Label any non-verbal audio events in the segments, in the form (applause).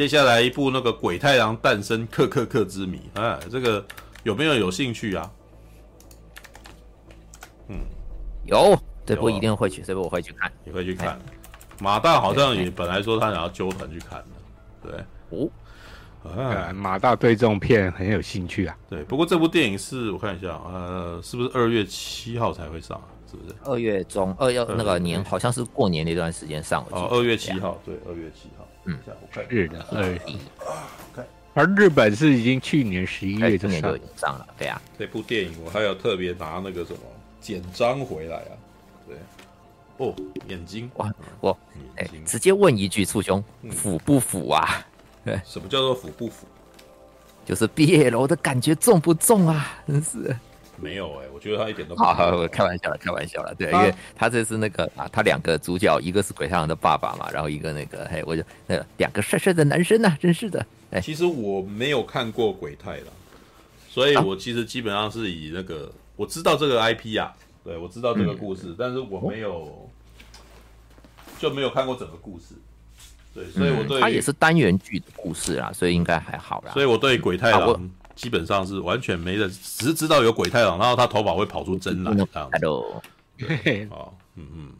接下来一部那个《鬼太郎诞生克克克之谜》，哎，这个有没有有兴趣啊？嗯，有，这部一定会去，这部我会去看，你会去看。马大好像也本来说他想要揪团去看的，对，哦。啊，马大对这种片很有兴趣啊。对，不过这部电影是我看一下，呃，是不是二月七号才会上啊？是不是？二月中，二月那个年好像是过年那段时间上。哦，二月七号，对，二月七号。嗯，我看日的二月七号。看，而日本是已经去年十一月就上了，对啊。这部电影我还有特别拿那个什么简章回来啊。对，哦，眼睛哇，我哎，直接问一句，醋兄腐不腐啊？对，什么叫做腐不腐？就是毕业楼的感觉重不重啊？真是没有哎、觉得他一点都不。好，开玩笑了，开玩笑了。对，啊、因为他这是那个啊，他两个主角，一个是鬼太郎的爸爸嘛，然后一个那个嘿，我就那个两个帅帅的男生呐、啊，真是的。哎，其实我没有看过鬼太郎，所以我其实基本上是以那个、啊、我知道这个 IP 啊，对，我知道这个故事，嗯、但是我没有、哦、就没有看过整个故事。对，所以我对、嗯、他也是单元剧的故事啦，所以应该还好啦。所以我对鬼太郎基本上是完全没的，只是知道有鬼太郎，然后他头发会跑出针来这样子。哦，嗯嗯嗯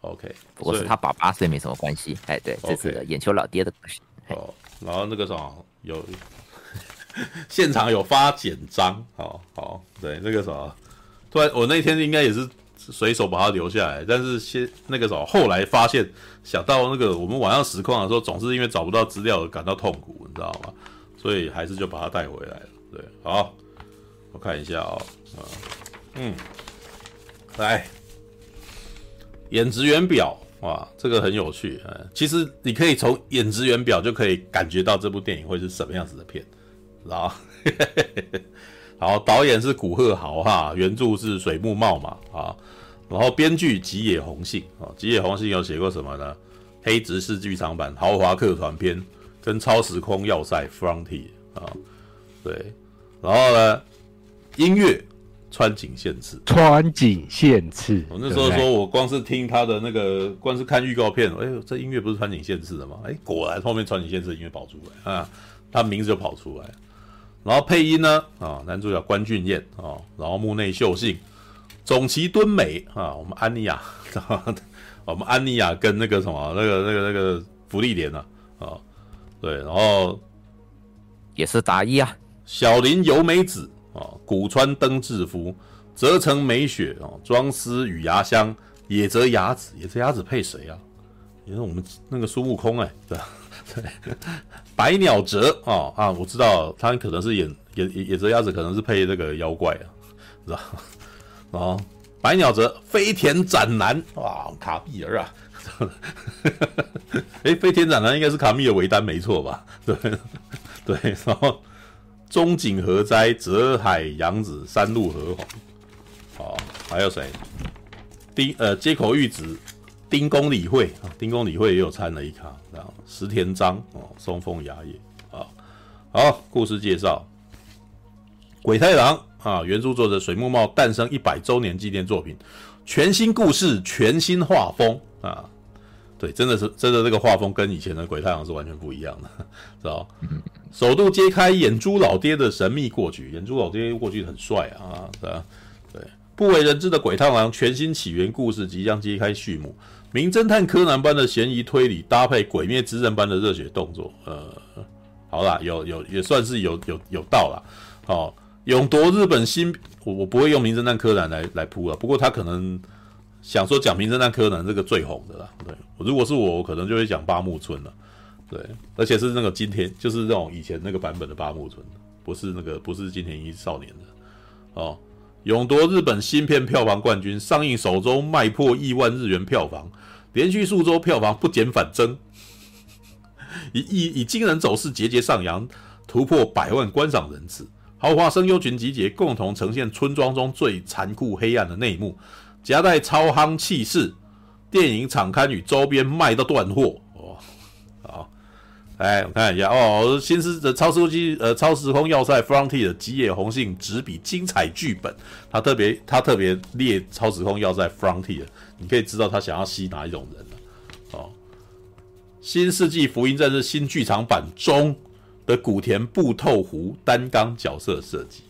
，OK。不过是他爸爸，所以没什么关系。哎，对，这是眼球老爹的故事。哦，然后那个什么有 (laughs) 现场有发简章，好好，对，那个什么，突然我那天应该也是。随手把它留下来，但是先那个时候，后来发现想到那个我们晚上实况的时候，总是因为找不到资料而感到痛苦，你知道吗？所以还是就把它带回来了。对，好，我看一下啊、哦，嗯，来，演职员表哇，这个很有趣。嗯，其实你可以从演职员表就可以感觉到这部电影会是什么样子的片，知道吗？(laughs) 好，导演是古贺豪哈，原著是水木茂嘛啊，然后编剧吉野弘信啊，吉野弘信有写过什么呢？黑执事剧场版、豪华客团篇跟超时空要塞 Frontier 啊，对，然后呢，音乐川井宪次，川井宪次，我那时候说我光是听他的那个，光是看预告片，哎呦，这音乐不是川井宪次的吗？哎，果然后面川井宪次的音乐跑出来啊，他名字就跑出来。然后配音呢啊，男主角关俊彦啊，然后木内秀幸、总崎敦美啊，我们安妮亚，(laughs) 我们安妮亚跟那个什么那个那个那个福利莲啊啊，对，然后也是达一啊，小林由美子啊，古川登志夫、泽城美雪啊，庄司与芽香、野泽雅子，野泽雅子配谁啊？也是我们那个孙悟空哎、欸，(laughs) 对吧？对，白鸟泽啊啊，我知道他可能是演野野泽雅子，可能是配这个妖怪啊，知道吗？啊，白鸟泽飞田斩男啊，卡比尔啊，(laughs) 哎，飞天展男应该是卡密尔维丹没错吧？对 (laughs) 对，然后中井和哉、泽海洋子、山路和弘，好，还有谁？丁呃街口玉子。丁公理会啊，丁公理会也有参了一卡，然后石田章哦，松风雅也啊，好，故事介绍，鬼太郎啊，原著作者水木茂诞生一百周年纪念作品，全新故事，全新画风啊，对，真的是真的这个画风跟以前的鬼太郎是完全不一样的，(laughs) 知道？首度揭开眼珠老爹的神秘过去，眼珠老爹过去很帅啊，对啊，对，不为人知的鬼太郎全新起源故事即将揭开序幕。名侦探柯南般的悬疑推理，搭配鬼灭之刃般的热血动作，呃，好啦，有有也算是有有有道啦。好、哦，勇夺日本新，我我不会用名侦探柯南来来铺了，不过他可能想说讲名侦探柯南这个最红的啦。对，如果是我，我可能就会讲八木村了。对，而且是那个今天，就是那种以前那个版本的八木村，不是那个不是金田一少年的哦。勇夺日本新片票房冠军，上映首周卖破亿万日元票房，连续数周票房不减反增，(laughs) 以以以惊人走势节节上扬，突破百万观赏人次。豪华声优群集结，共同呈现村庄中最残酷黑暗的内幕，夹带超夯气势，电影场刊与周边卖到断货哦。好。来，我看一下哦，新世的超时空机呃，超时空要塞 Frontier 的吉野弘信执笔精彩剧本，他特别他特别列超时空要塞 Frontier，你可以知道他想要吸哪一种人了哦。新世纪福音战士新剧场版中的古田布透湖单纲角色设计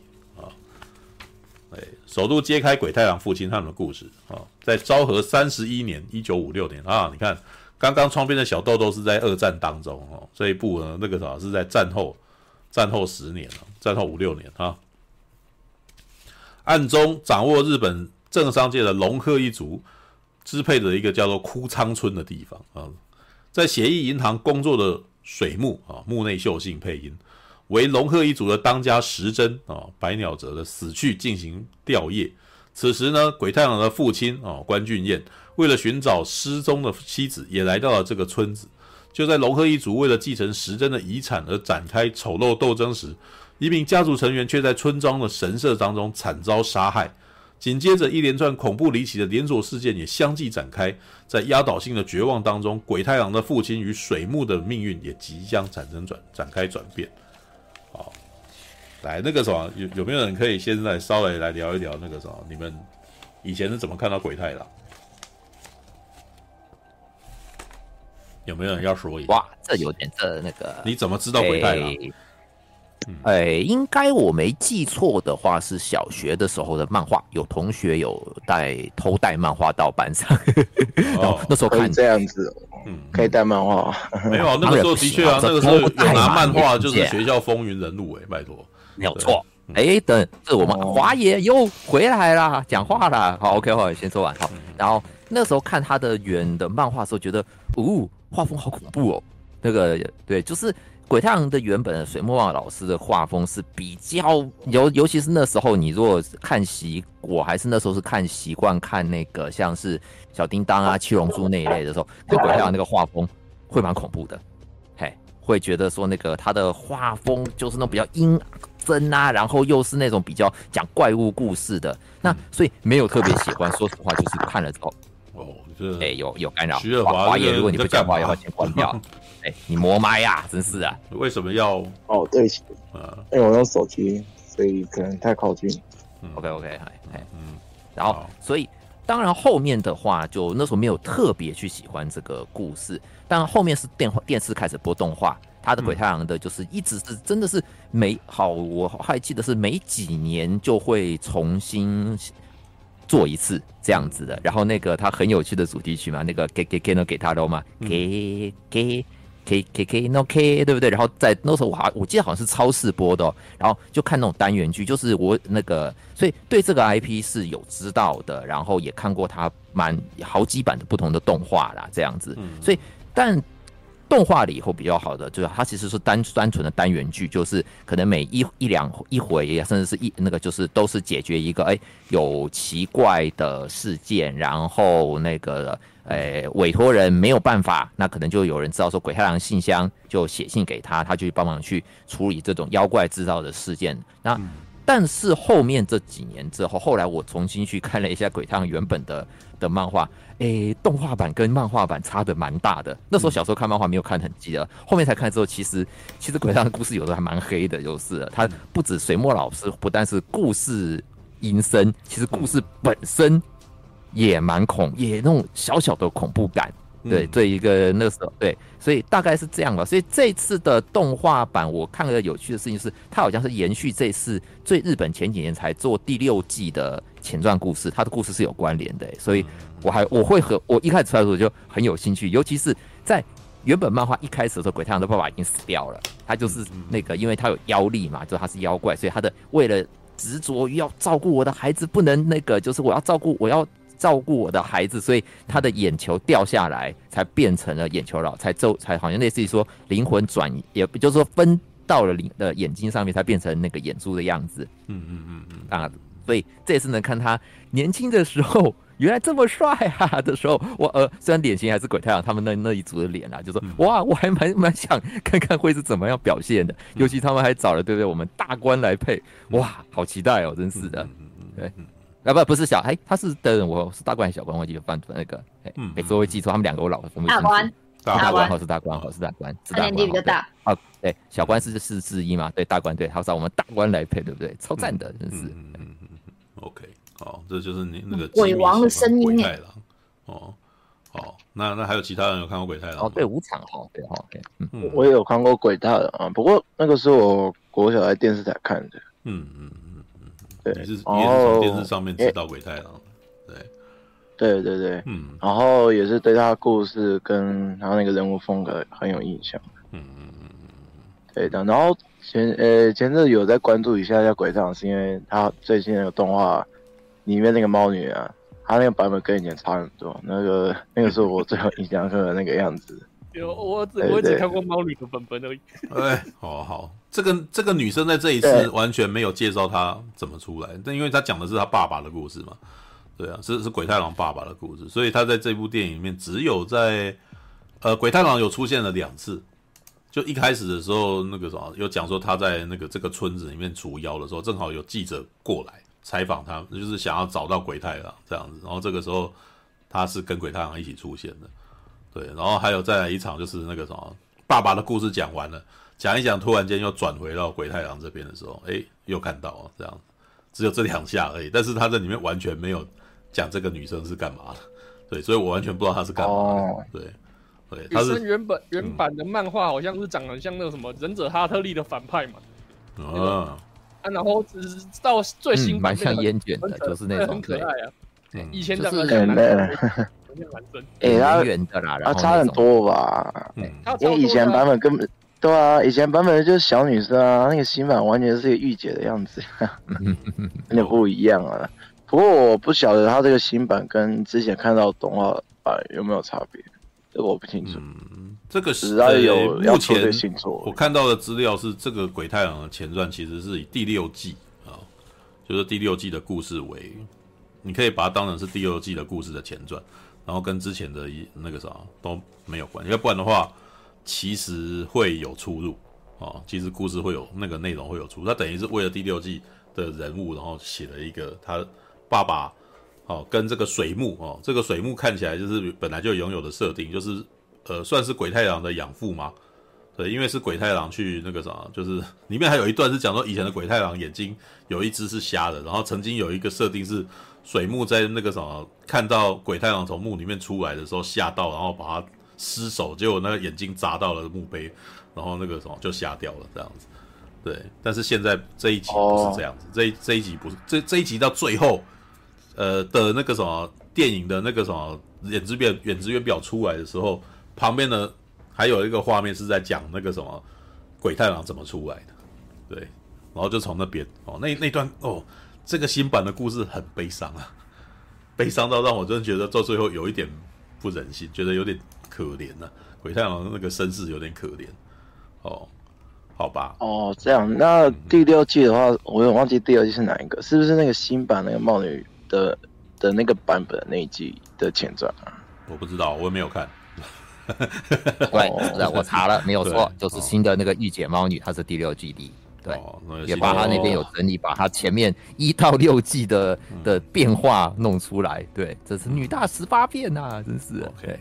首度揭开鬼太郎父亲他们的故事啊，在昭和三十一年一九五六年啊，你看刚刚窗边的小豆豆是在二战当中哦，这一部呢那个啥是在战后战后十年了，战后五六年啊，暗中掌握日本政商界的龙鹤一族支配的一个叫做枯仓村的地方啊。在协议银行工作的水木啊，木内秀信配音，为龙鹤一族的当家时珍啊，白鸟泽的死去进行吊唁。此时呢，鬼太郎的父亲啊，关俊彦为了寻找失踪的妻子，也来到了这个村子。就在龙鹤一族为了继承时珍的遗产而展开丑陋斗争时，一名家族成员却在村庄的神社当中惨遭杀害。紧接着，一连串恐怖离奇的连锁事件也相继展开。在压倒性的绝望当中，鬼太郎的父亲与水木的命运也即将产生转展开转变。好，来那个什么，有有没有人可以现在稍微来聊一聊那个什么？你们以前是怎么看到鬼太郎？有没有人要说一下？哇，这有点这那个，你怎么知道鬼太郎？欸哎、欸，应该我没记错的话，是小学的时候的漫画，有同学有带偷带漫画到班上，哦、(laughs) 那时候看这样子，嗯，可以带漫画，没有，(laughs) 那个时候的确啊，那个时候有拿漫画就是学校风云人物，哎，拜托，没有错，哎、欸，等这我们华爷又回来啦，讲话啦，好，OK，好，先说完，好，然后那时候看他的远的漫画时候，觉得，哦，画风好恐怖哦，那个对，就是。鬼太郎的原本的水墨画老师的画风是比较尤，尤其是那时候你如果看习，我还是那时候是看习惯看那个像是小叮当啊、(laughs) 七龙珠那一类的时候，对鬼太郎那个画风会蛮恐怖的，嘿，会觉得说那个他的画风就是那种比较阴森啊，然后又是那种比较讲怪物故事的，那所以没有特别喜欢，说实话就是看了之后，哦，哎、欸，有有干扰，徐华华爷，如果你不讲话，要先关掉？(laughs) 哎、欸，你磨麦呀，真是啊！为什么要？哦，对不起，啊，因为我用手机，所以可能太靠近。嗯、OK OK，哎哎嗯，然后所以当然后面的话，就那时候没有特别去喜欢这个故事，但后面是电话电视开始播动画，他的鬼太郎的就是一直是真的是每好，我还记得是每几年就会重新。做一次这样子的，然后那个他很有趣的主题曲嘛，那个给给给那给他喽嘛，给给给给给 no k 对不对？然后在那时候我还我记得好像是超市播的，哦然后就看那种单元剧，就是我那个所以对这个 IP 是有知道的，然后也看过他蛮好几版的不同的动画啦，这样子，所以但。动画了以后比较好的，就是它其实是单单纯的单元剧，就是可能每一一两一回，甚至是一那个就是都是解决一个哎有奇怪的事件，然后那个哎委托人没有办法，那可能就有人知道说鬼太郎信箱就写信给他，他就帮忙去处理这种妖怪制造的事件。那但是后面这几年之后，后来我重新去看了一下鬼太郎原本的 (laughs) 的漫画。诶、动画版跟漫画版差的蛮大的。那时候小时候看漫画没有看很记得，后面才看之后，其实其实鬼太郎的故事有的还蛮黑的，就是。他不止水墨老师，不但是故事阴森，其实故事本身也蛮恐，也那种小小的恐怖感。对，这一个那时候对，所以大概是这样吧。所以这次的动画版，我看了有趣的事情是，它好像是延续这次最日本前几年才做第六季的前传故事，它的故事是有关联的。所以我还我会和我一开始出来的时候就很有兴趣，尤其是在原本漫画一开始的时候，鬼太郎的爸爸已经死掉了，他就是那个，因为他有妖力嘛，就他是妖怪，所以他的为了执着于要照顾我的孩子，不能那个，就是我要照顾我要。照顾我的孩子，所以他的眼球掉下来，才变成了眼球佬，才就才好像类似于说灵魂转移，也就是说分到了灵的眼睛上面，才变成那个眼珠的样子。嗯嗯嗯嗯啊，所以这次能看他年轻的时候，原来这么帅啊的时候，我呃虽然脸型还是鬼太阳他们那那一组的脸啊，就说哇，我还蛮蛮想看看会是怎么样表现的，尤其他们还找了对不对？我们大官来配，哇，好期待哦，真是的，对。啊不不是小哎，他是的，我是大官还是小官？我记得犯那个，哎，每次我会记错他们两个，我老分不清。大官，大官好是大官，好是大官，是大官。年纪比较大。啊，对，小官是四之一嘛？对，大官对，他找我们大官来配，对不对？超赞的，真是。嗯嗯嗯嗯。OK，好，这就是你那个鬼王的声音太郎。哦，好，那那还有其他人有看过鬼太郎？哦，对，五场哈，对哈，对，嗯，我也有看过鬼太郎啊，不过那个是我国小在电视台看的。嗯嗯嗯嗯，对，你是也是从电视上面知道鬼太郎，对，对对对，嗯，然后也是对他的故事跟他那个人物风格很有印象。嗯嗯嗯嗯，对的，然后前呃前阵有在关注一下下鬼太郎，是因为他最近那个动画里面那个猫女啊。他那个版本跟以前差很多，那个那个是我最有印象的那个样子。有我只我只看过猫女的版本而已。哎，好好，这个这个女生在这一次完全没有介绍她怎么出来，但因为她讲的是她爸爸的故事嘛，对啊，是是鬼太郎爸爸的故事，所以她在这部电影里面只有在呃鬼太郎有出现了两次，就一开始的时候那个什么有讲说他在那个这个村子里面除妖的时候，正好有记者过来。采访他，就是想要找到鬼太郎这样子，然后这个时候他是跟鬼太郎一起出现的，对，然后还有再来一场，就是那个什么爸爸的故事讲完了，讲一讲，突然间又转回到鬼太郎这边的时候，哎，又看到了这样，只有这两下而已，但是他在里面完全没有讲这个女生是干嘛的，对，所以我完全不知道她是干嘛的，哦、对，对，女生原本原版的漫画好像是长得像那个什么忍者哈特利的反派嘛，嗯。哦啊，然后只是到最新版，蛮像烟卷的，就是那种很可爱啊。对，以前的就是很很真，(laughs) (laughs) 哎，他圆的啦，他差很多吧？嗯，因为以前版本根本对啊，以前版本就是小女生啊，那个新版完全是一个御姐的样子，(laughs) 有点不一样啊。不过我不晓得他这个新版跟之前看到动画版有没有差别，这个我不清楚。这个是有目前我看到的资料是，这个鬼太郎的前传其实是以第六季啊，就是第六季的故事为，你可以把它当成是第六季的故事的前传，然后跟之前的一那个啥都没有关系，要不然的话，其实会有出入啊，其实故事会有那个内容会有出入，他等于是为了第六季的人物，然后写了一个他爸爸哦，跟这个水木哦，这个水木看起来就是本来就拥有的设定，就是。呃，算是鬼太郎的养父吗？对，因为是鬼太郎去那个啥，就是里面还有一段是讲说以前的鬼太郎眼睛有一只是瞎的，然后曾经有一个设定是水木在那个什么看到鬼太郎从墓里面出来的时候吓到，然后把他失手，结果那个眼睛砸到了墓碑，然后那个什么就瞎掉了这样子。对，但是现在这一集不是这样子，这一这一集不是这这一集到最后，呃的那个什么电影的那个什么演职员演职员表出来的时候。旁边呢，还有一个画面是在讲那个什么鬼太郎怎么出来的，对，然后就从那边哦，那那段哦，这个新版的故事很悲伤啊，悲伤到让我真的觉得到最后有一点不忍心，觉得有点可怜呐、啊，鬼太郎那个身世有点可怜哦，好吧，哦这样，那第六季的话，嗯、我有忘记第二季是哪一个，是不是那个新版那个帽女的的那个版本那一季的前传啊？我不知道，我也没有看。对，我查了，没有错，就是新的那个御姐猫女，她是第六季的，对，也把她那边有整理，把她前面一到六季的的变化弄出来，对，这是女大十八变呐，真是，OK，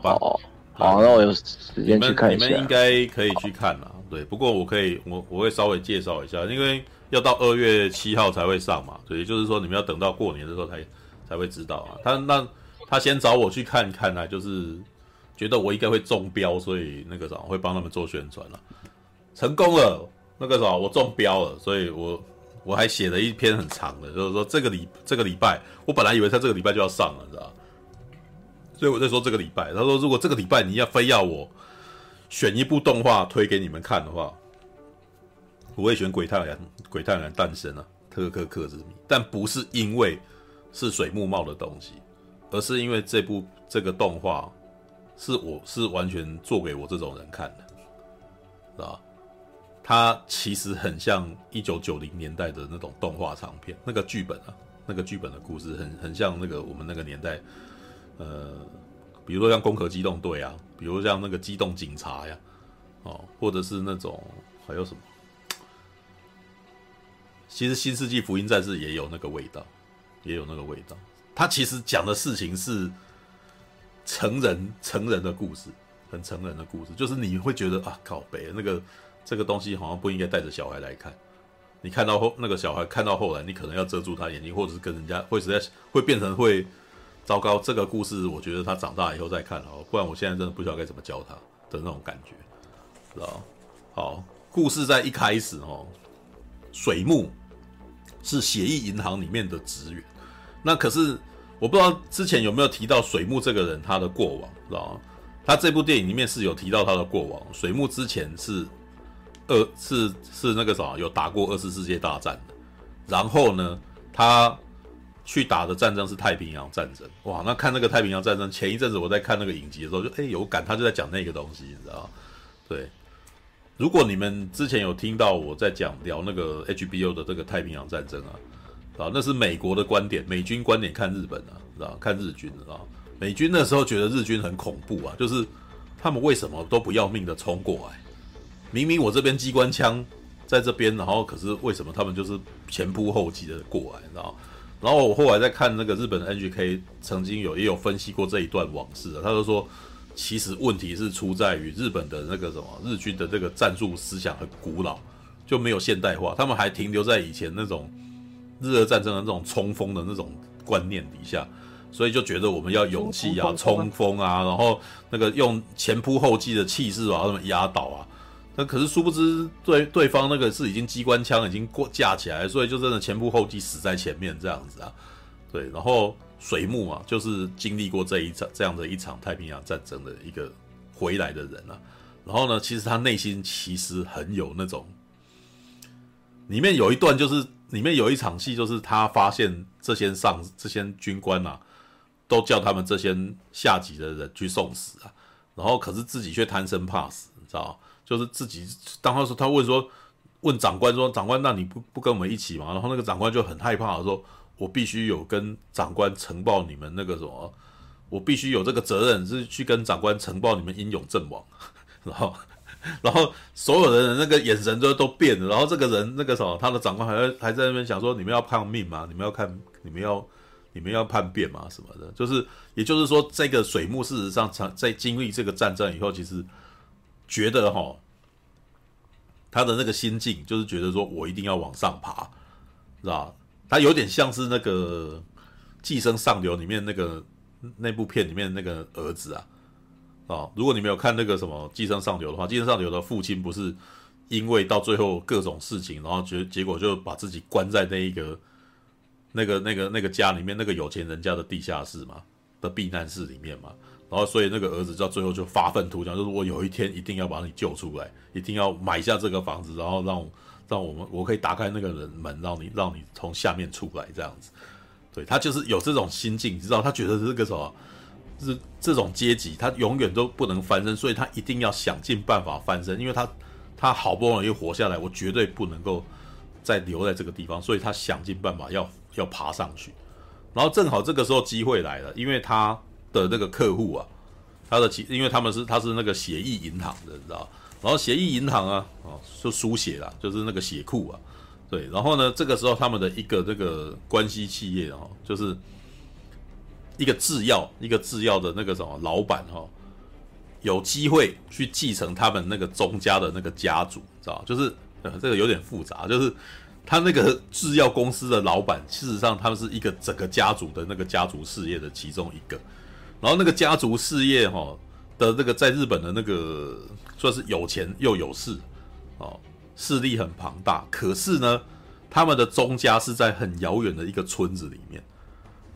好吧，好，那我有时间去看一下，你们应该可以去看了，对，不过我可以，我我会稍微介绍一下，因为要到二月七号才会上嘛，所以就是说你们要等到过年的时候才才会知道啊，他那他先找我去看看呢，就是。觉得我应该会中标，所以那个啥会帮他们做宣传了，成功了。那个啥我中标了，所以我我还写了一篇很长的，就是说这个礼这个礼拜，我本来以为他这个礼拜就要上了，知道？所以我在说这个礼拜，他说如果这个礼拜你要非要我选一部动画推给你们看的话，我会选《鬼太郎》《鬼太郎诞生》啊，特克克之谜，但不是因为是水木茂的东西，而是因为这部这个动画。是我是完全做给我这种人看的，是吧？它其实很像一九九零年代的那种动画长片，那个剧本啊，那个剧本的故事很很像那个我们那个年代，呃，比如说像《攻壳机动队》啊，比如像那个《机动警察》呀，哦，或者是那种还有什么？其实《新世纪福音战士》也有那个味道，也有那个味道。它其实讲的事情是。成人成人的故事，很成人的故事，就是你会觉得啊，靠北那个这个东西好像不应该带着小孩来看。你看到后那个小孩看到后来，你可能要遮住他眼睛，或者是跟人家会实在会变成会糟糕，这个故事我觉得他长大以后再看哦，不然我现在真的不知道该怎么教他的那种感觉，知道？好，故事在一开始哦，水木是协议银行里面的职员，那可是我不知道之前有没有提到水木这个人他的过往，知道？他这部电影里面是有提到他的过往，水木之前是二是是那个啥，有打过二次世界大战的，然后呢，他。去打的战争是太平洋战争，哇！那看那个太平洋战争，前一阵子我在看那个影集的时候就，就、欸、哎有感，他就在讲那个东西，你知道？对，如果你们之前有听到我在讲聊那个 HBO 的这个太平洋战争啊，啊，那是美国的观点，美军观点看日本啊，知道？看日军啊，美军那时候觉得日军很恐怖啊，就是他们为什么都不要命的冲过来？明明我这边机关枪在这边，然后可是为什么他们就是前仆后继的过来，你知道？然后我后来在看那个日本的 NGK，曾经有也有分析过这一段往事啊，他就说，其实问题是出在于日本的那个什么日军的这个战术思想很古老，就没有现代化，他们还停留在以前那种日俄战争的那种冲锋的那种观念底下，所以就觉得我们要勇气啊，冲锋啊，然后那个用前仆后继的气势把他们压倒啊。那可是殊不知，对对方那个是已经机关枪已经过架起来，所以就真的前仆后继死在前面这样子啊。对，然后水木啊，就是经历过这一场这样的一场太平洋战争的一个回来的人啊。然后呢，其实他内心其实很有那种，里面有一段就是里面有一场戏，就是他发现这些上这些军官啊，都叫他们这些下级的人去送死啊，然后可是自己却贪生怕死，你知道吗？就是自己，当他说他问说，问长官说，长官，那你不不跟我们一起吗？然后那个长官就很害怕说，我必须有跟长官呈报你们那个什么，我必须有这个责任是去跟长官呈报你们英勇阵亡。然后，然后所有的人那个眼神都都变了。然后这个人那个什么，他的长官还在还在那边想说，你们要抗命吗？你们要看，你们要你们要叛变吗？什么的？就是也就是说，这个水木事实上在经历这个战争以后，其实。觉得哈，他的那个心境就是觉得说，我一定要往上爬，是吧？他有点像是那个《寄生上流》里面那个那部片里面那个儿子啊，啊，如果你没有看那个什么《寄生上流》的话，《寄生上流》的父亲不是因为到最后各种事情，然后结结果就把自己关在那一个那个那个那个家里面，那个有钱人家的地下室嘛的避难室里面嘛。然后，所以那个儿子到最后就发愤图强，就是我有一天一定要把你救出来，一定要买下这个房子，然后让让我们我可以打开那个人门，让你让你从下面出来这样子。对，他就是有这种心境，你知道，他觉得这个什么，是这种阶级，他永远都不能翻身，所以他一定要想尽办法翻身，因为他他好不容易活下来，我绝对不能够再留在这个地方，所以他想尽办法要要爬上去。然后正好这个时候机会来了，因为他。的那个客户啊，他的其因为他们是他是那个血液银行的，你知道，然后血液银行啊，哦，就输血啦，就是那个血库啊，对，然后呢，这个时候他们的一个这个关系企业哦，就是一个制药一个制药的那个什么老板哈，有机会去继承他们那个宗家的那个家族，知道，就是呃这个有点复杂，就是他那个制药公司的老板，事实上他们是一个整个家族的那个家族事业的其中一个。然后那个家族事业哈的这个在日本的那个算是有钱又有势哦，势力很庞大。可是呢，他们的宗家是在很遥远的一个村子里面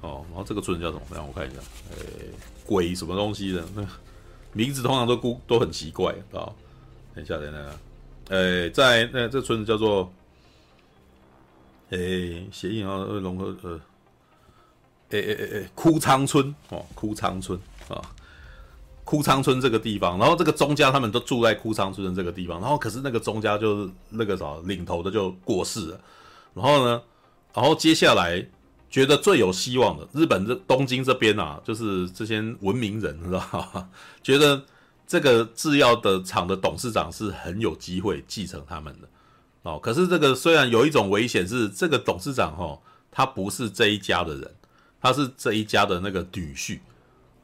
哦。然后这个村子叫什么？让我看一下，诶，鬼什么东西的？那名字通常都孤都很奇怪啊。等一下，等一下，诶，在那这村子叫做诶，谐音啊，融合呃。诶诶诶诶，枯仓村哦，枯仓村啊，枯仓村这个地方，然后这个宗家他们都住在枯仓村的这个地方，然后可是那个宗家就是那个啥领头的就过世了，然后呢，然后接下来觉得最有希望的日本这东京这边啊，就是这些文明人，知道吧？(laughs) 觉得这个制药的厂的董事长是很有机会继承他们的哦。可是这个虽然有一种危险是这个董事长哈，他不是这一家的人。他是这一家的那个女婿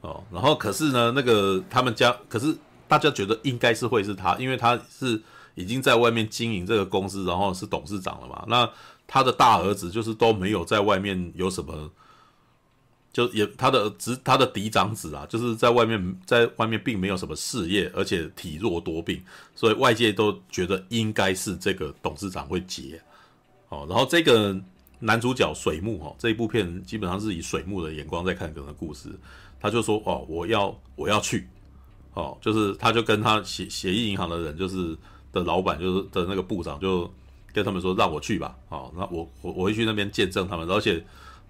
哦，然后可是呢，那个他们家，可是大家觉得应该是会是他，因为他是已经在外面经营这个公司，然后是董事长了嘛。那他的大儿子就是都没有在外面有什么就也他的侄他的嫡长子啊，就是在外面在外面并没有什么事业，而且体弱多病，所以外界都觉得应该是这个董事长会接。哦，然后这个男主角水木哦，这一部片基本上是以水木的眼光在看整个故事，他就说哦，我要我要去，哦，就是他就跟他协协议银行的人，就是的老板，就是的那个部长，就跟他们说让我去吧，哦，那我我我会去那边见证他们，而且。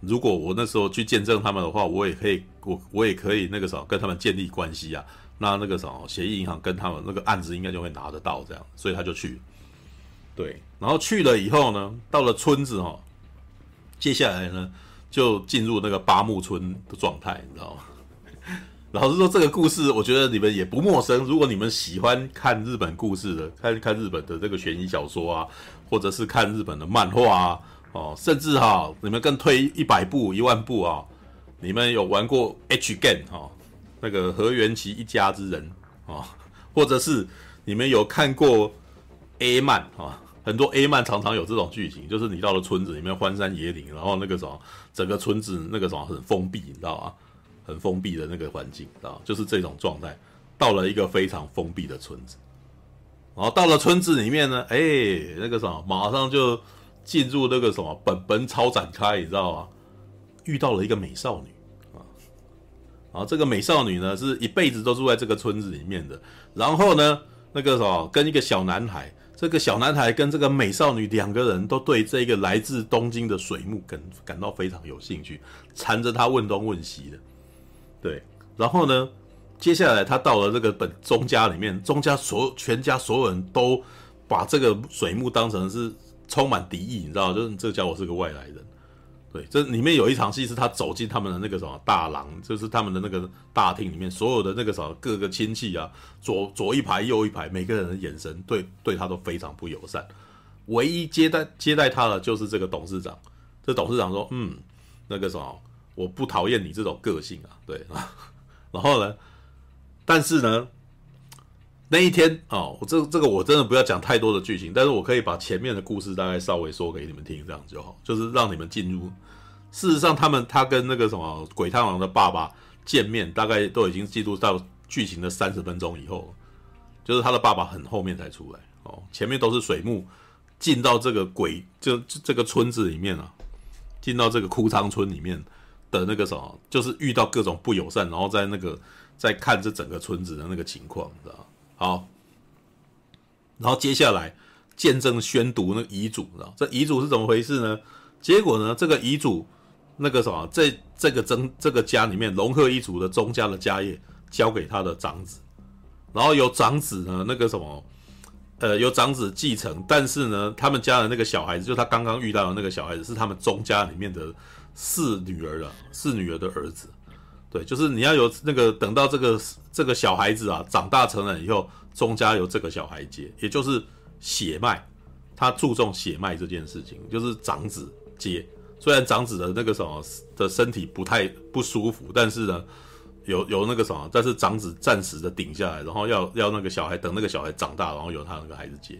如果我那时候去见证他们的话，我也可以，我我也可以那个什么跟他们建立关系啊。那那个什么协议银行跟他们那个案子应该就会拿得到这样，所以他就去。对，然后去了以后呢，到了村子哦，接下来呢就进入那个八木村的状态，你知道吗？(laughs) 老实说，这个故事我觉得你们也不陌生。如果你们喜欢看日本故事的，看看日本的这个悬疑小说啊，或者是看日本的漫画啊。哦，甚至哈，你们更推一百步、一万步啊！你们有玩过 H game 哈，那个河原崎一家之人啊，或者是你们有看过 A 漫啊？很多 A 漫常常有这种剧情，就是你到了村子里面荒山野岭，然后那个什么，整个村子那个什么很封闭，你知道吗？很封闭的那个环境，知道就是这种状态。到了一个非常封闭的村子，然后到了村子里面呢，哎，那个什么，马上就。进入那个什么本本超展开，你知道吗？遇到了一个美少女啊，然后这个美少女呢是一辈子都住在这个村子里面的。然后呢，那个什么跟一个小男孩，这个小男孩跟这个美少女两个人都对这个来自东京的水木感感到非常有兴趣，缠着他问东问西的。对，然后呢，接下来他到了这个本宗家里面，宗家所全家所有人都把这个水木当成是。充满敌意，你知道，就是这家伙是个外来人。对，这里面有一场戏是他走进他们的那个什么大廊，就是他们的那个大厅里面，所有的那个什么各个亲戚啊，左左一排右一排，每个人的眼神对对他都非常不友善。唯一接待接待他的就是这个董事长。这董事长说：“嗯，那个什么，我不讨厌你这种个性啊。”对，然后呢，但是呢。那一天哦，我这这个我真的不要讲太多的剧情，但是我可以把前面的故事大概稍微说给你们听，这样就好，就是让你们进入。事实上，他们他跟那个什么鬼太郎的爸爸见面，大概都已经进入到剧情的三十分钟以后，就是他的爸爸很后面才出来哦，前面都是水木进到这个鬼就这个村子里面啊，进到这个枯仓村里面的那个什么，就是遇到各种不友善，然后在那个在看这整个村子的那个情况，知道吗。好，然后接下来见证宣读那个遗嘱，知道这遗嘱是怎么回事呢？结果呢，这个遗嘱那个什么，这这个曾这个家里面龙鹤一族的宗家的家业交给他的长子，然后由长子呢那个什么，呃，由长子继承，但是呢，他们家的那个小孩子，就他刚刚遇到的那个小孩子，是他们宗家里面的四女儿的四女儿的儿子。对，就是你要有那个等到这个这个小孩子啊长大成人以后，宗家由这个小孩接，也就是血脉，他注重血脉这件事情，就是长子接。虽然长子的那个什么的身体不太不舒服，但是呢，有有那个什么，但是长子暂时的顶下来，然后要要那个小孩等那个小孩长大，然后由他那个孩子接。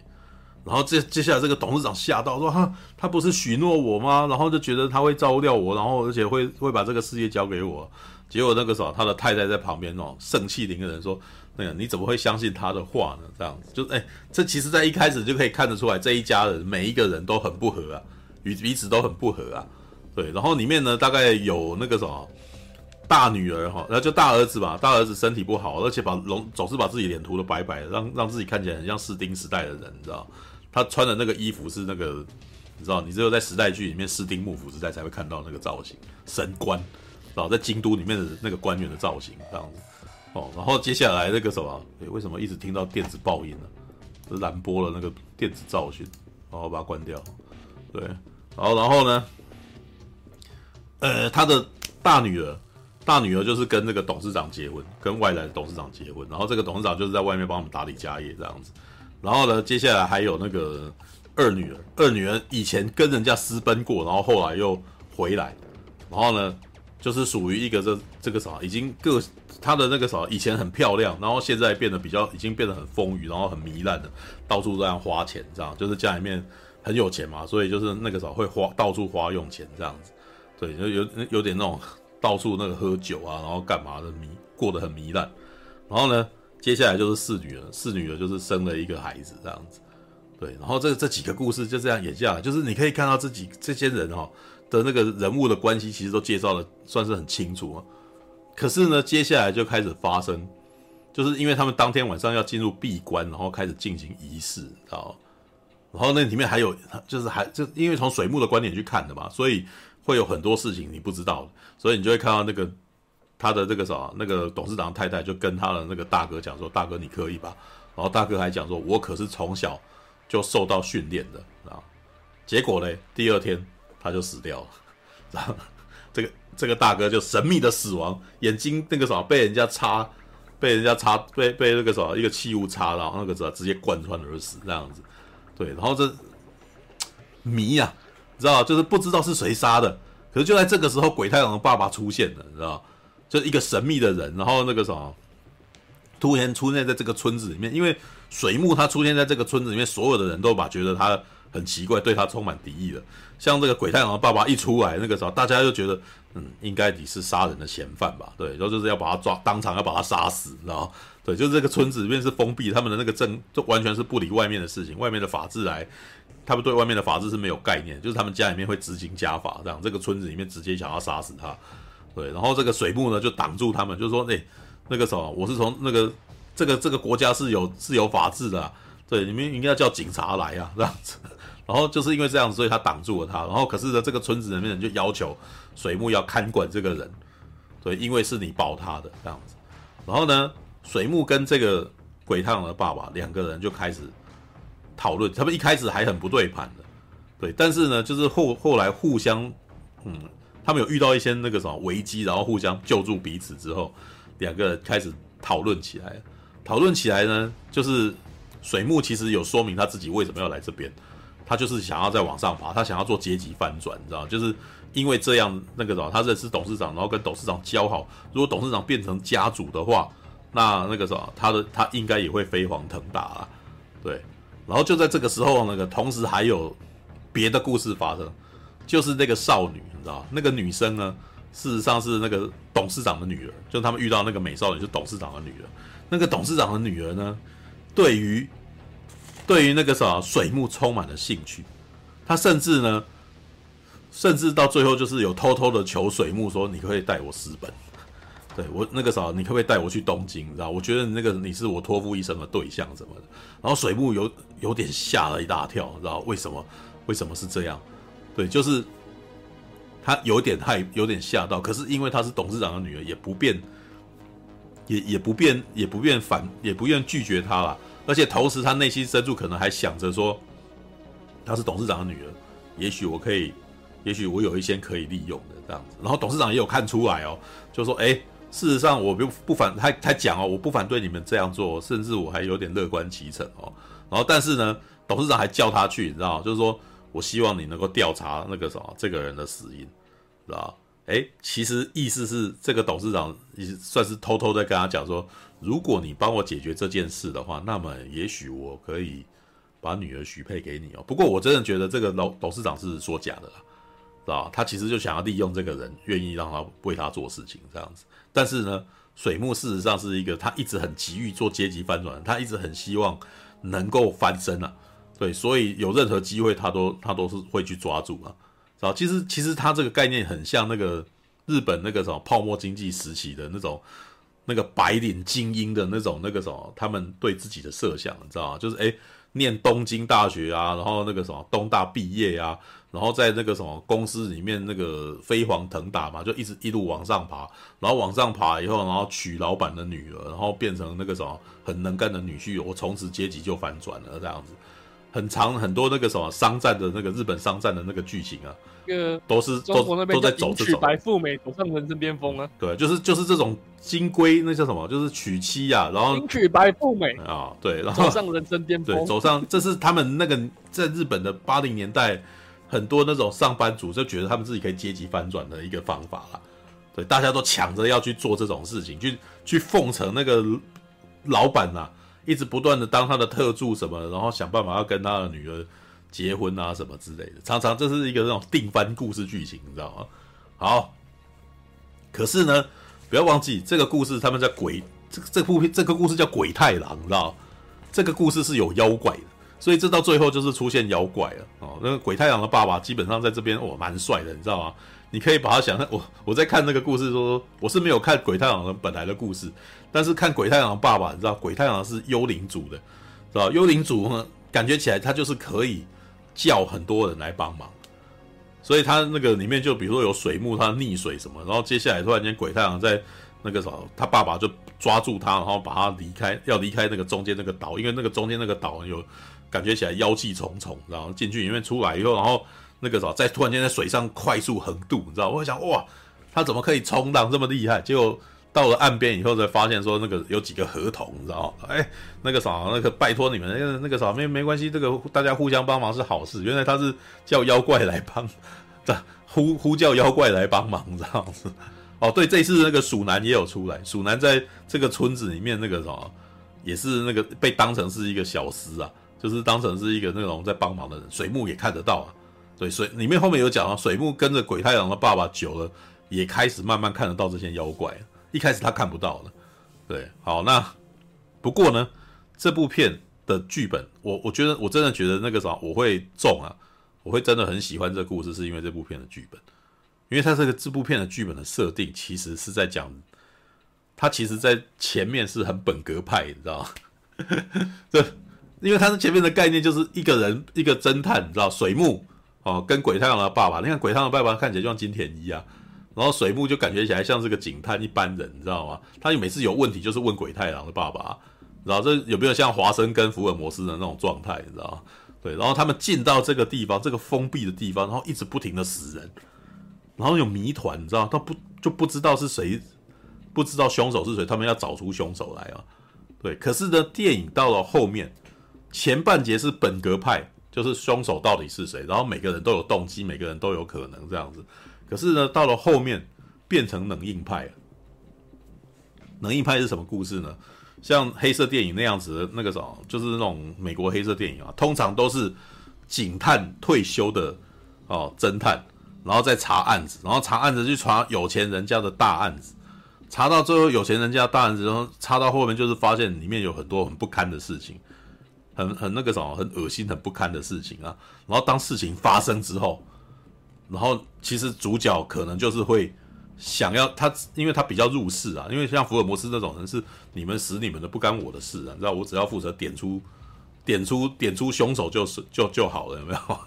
然后接接下来这个董事长吓到说哈，他不是许诺我吗？然后就觉得他会照料我，然后而且会会把这个事业交给我。结果那个时候，他的太太在旁边哦，盛气凌人说：“那个你怎么会相信他的话呢？这样子，就哎，这其实在一开始就可以看得出来，这一家人每一个人都很不合啊，与彼此都很不合啊。对，然后里面呢，大概有那个什么大女儿哈，然后就大儿子吧，大儿子身体不好，而且把龙总是把自己脸涂得白白的，让让自己看起来很像士丁时代的人，你知道？他穿的那个衣服是那个，你知道？你只有在时代剧里面士丁幕府时代才会看到那个造型，神官。”然后在京都里面的那个官员的造型这样子，哦，然后接下来那个什么，诶，为什么一直听到电子爆音呢？是蓝波的那个电子噪讯，然后把它关掉。对，然后然后呢，呃，他的大女儿，大女儿就是跟那个董事长结婚，跟外来的董事长结婚，然后这个董事长就是在外面帮我们打理家业这样子。然后呢，接下来还有那个二女儿，二女儿以前跟人家私奔过，然后后来又回来，然后呢，就是属于一个这这个啥，已经个他的那个啥，以前很漂亮，然后现在变得比较，已经变得很丰腴，然后很糜烂的，到处这样花钱，这样就是家里面很有钱嘛，所以就是那个啥会花到处花用钱这样子，对，就有有点那种到处那个喝酒啊，然后干嘛的迷过得很糜烂。然后呢，接下来就是四女儿，四女儿就是生了一个孩子这样子。对，然后这这几个故事就这样演下来，就是你可以看到这几这些人哈、哦、的那个人物的关系，其实都介绍的算是很清楚啊。可是呢，接下来就开始发生，就是因为他们当天晚上要进入闭关，然后开始进行仪式，知道？然后那里面还有，就是还就因为从水木的观点去看的嘛，所以会有很多事情你不知道，所以你就会看到那个他的这个啥，那个董事长太太就跟他的那个大哥讲说：“大哥，你可以吧？”然后大哥还讲说：“我可是从小就受到训练的啊。”结果嘞，第二天他就死掉了，然后这个这个大哥就神秘的死亡，眼睛那个啥被人家插，被人家插被被那个啥一个器物插到，那个啥直接贯穿而死这样子。对，然后这谜呀、你知道，就是不知道是谁杀的。可是就在这个时候，鬼太郎的爸爸出现了，你知道，就一个神秘的人。然后那个什么，突然出现在这个村子里面，因为水木他出现在这个村子里面，所有的人都把觉得他很奇怪，对他充满敌意的。像这个鬼太郎的爸爸一出来，那个时候大家就觉得，嗯，应该你是杀人的嫌犯吧？对，然后就是要把他抓，当场要把他杀死，你知道。对，就是这个村子里面是封闭，他们的那个政就完全是不理外面的事情，外面的法治来，他们对外面的法治是没有概念，就是他们家里面会执行家法，这样这个村子里面直接想要杀死他，对，然后这个水木呢就挡住他们，就说，哎，那个什么，我是从那个这个这个国家是有是有法治的啊，对，你们应该要叫警察来啊，这样子，然后就是因为这样子，所以他挡住了他，然后可是呢，这个村子里面人就要求水木要看管这个人，对，因为是你保他的这样子，然后呢。水木跟这个鬼太郎的爸爸两个人就开始讨论，他们一开始还很不对盘的，对，但是呢，就是后后来互相，嗯，他们有遇到一些那个什么危机，然后互相救助彼此之后，两个人开始讨论起来。讨论起来呢，就是水木其实有说明他自己为什么要来这边，他就是想要再往上爬，他想要做阶级翻转，你知道，就是因为这样那个什么，他认识董事长，然后跟董事长交好，如果董事长变成家主的话。那那个什么，他的他应该也会飞黄腾达啊，对。然后就在这个时候，那个同时还有别的故事发生，就是那个少女，你知道，那个女生呢，事实上是那个董事长的女儿，就他们遇到那个美少女，是董事长的女儿。那个董事长的女儿呢，对于对于那个什么水木充满了兴趣，他甚至呢，甚至到最后就是有偷偷的求水木说：“你可，可以带我私奔。”对我那个啥，你可不可以带我去东京？你知道，我觉得那个你是我托付一生的对象什么的。然后水木有有点吓了一大跳，知道为什么？为什么是这样？对，就是他有点害，有点吓到。可是因为他是董事长的女儿，也不便，也也不便，也不便反，也不愿拒绝他了。而且同时，他内心深处可能还想着说，他是董事长的女儿，也许我可以，也许我有一些可以利用的这样子。然后董事长也有看出来哦，就说：“哎。”事实上，我不不反他他讲哦，我不反对你们这样做，甚至我还有点乐观其成哦。然后，但是呢，董事长还叫他去，你知道，就是说我希望你能够调查那个什么这个人的死因，知道？哎，其实意思是这个董事长算是偷偷的跟他讲说，如果你帮我解决这件事的话，那么也许我可以把女儿许配给你哦。不过我真的觉得这个老董事长是说假的啦。知道他其实就想要利用这个人，愿意让他为他做事情这样子。但是呢，水木事实上是一个他一直很急于做阶级翻转，他一直很希望能够翻身啊。对，所以有任何机会他都他都是会去抓住啊。知道，其实其实他这个概念很像那个日本那个什么泡沫经济时期的那种那个白领精英的那种那个什么，他们对自己的设想，你知道吗？就是诶，念东京大学啊，然后那个什么东大毕业啊。然后在那个什么公司里面，那个飞黄腾达嘛，就一直一路往上爬，然后往上爬以后，然后娶老板的女儿，然后变成那个什么很能干的女婿，我从此阶级就反转了，这样子，很长很多那个什么商战的那个日本商战的那个剧情啊，那个都是都都在走这种。白富美走上人生巅峰啊，对，就是就是这种金龟那叫什么，就是娶妻啊，然后迎娶白富美啊，对，然后走上人生巅峰，对，走上这是他们那个在日本的八零年代。很多那种上班族就觉得他们自己可以阶级翻转的一个方法啦，对，大家都抢着要去做这种事情，去去奉承那个老板呐，一直不断的当他的特助什么，然后想办法要跟他的女儿结婚啊什么之类的，常常这是一个那种定番故事剧情，你知道吗？好，可是呢，不要忘记这个故事，他们在鬼这个这部片这个故事叫鬼太郎，你知道？这个故事是有妖怪的，所以这到最后就是出现妖怪了哦。那个鬼太郎的爸爸基本上在这边哦蛮帅的，你知道吗？你可以把他想象我我在看那个故事说，说我是没有看鬼太郎的本来的故事，但是看鬼太郎爸爸，你知道鬼太郎是幽灵族的，知道幽灵族呢，感觉起来他就是可以叫很多人来帮忙，所以他那个里面就比如说有水木他溺水什么，然后接下来突然间鬼太郎在那个什么，他爸爸就抓住他，然后把他离开，要离开那个中间那个岛，因为那个中间那个岛有感觉起来妖气重重，然后进去里面出来以后，然后。那个时候在突然间在水上快速横渡，你知道？我想哇，他怎么可以冲浪这么厉害？结果到了岸边以后才发现说那个有几个河童，你知道吗？哎，那个啥，那个拜托你们，那个那个啥，没没关系，这个大家互相帮忙是好事。原来他是叫妖怪来帮，(laughs) 呼呼叫妖怪来帮忙，这样子。哦，对，这次那个鼠男也有出来，鼠男在这个村子里面那个什么，也是那个被当成是一个小厮啊，就是当成是一个那种在帮忙的人。水木也看得到啊。对，水里面后面有讲啊，水木跟着鬼太郎的爸爸久了，也开始慢慢看得到这些妖怪。一开始他看不到的。对，好，那不过呢，这部片的剧本，我我觉得我真的觉得那个什么，我会中啊，我会真的很喜欢这个故事，是因为这部片的剧本，因为它这个这部片的剧本的设定，其实是在讲，它其实在前面是很本格派，你知道吗？(laughs) 这，因为它是前面的概念就是一个人一个侦探，你知道水木。哦，跟鬼太郎的爸爸，你看鬼太郎的爸爸看起来就像金田一啊，然后水木就感觉起来像是个警探一般人，你知道吗？他每次有问题就是问鬼太郎的爸爸，然后这有没有像华生跟福尔摩斯的那种状态，你知道吗？对，然后他们进到这个地方，这个封闭的地方，然后一直不停的死人，然后有谜团，你知道，他不就不知道是谁，不知道凶手是谁，他们要找出凶手来啊。对，可是呢，电影到了后面前半节是本格派。就是凶手到底是谁？然后每个人都有动机，每个人都有可能这样子。可是呢，到了后面变成冷硬派了。冷硬派是什么故事呢？像黑色电影那样子的那个什么，就是那种美国黑色电影啊，通常都是警探退休的哦，侦探，然后再查案子，然后查案子去查有钱人家的大案子，查到最后有钱人家大案子，然后查到后面就是发现里面有很多很不堪的事情。很很那个什么，很恶心、很不堪的事情啊。然后当事情发生之后，然后其实主角可能就是会想要他，因为他比较入世啊。因为像福尔摩斯这种人是你们死你们的，不干我的事啊。你知道，我只要负责点出、点出、点出凶手就是就就好了，有没有？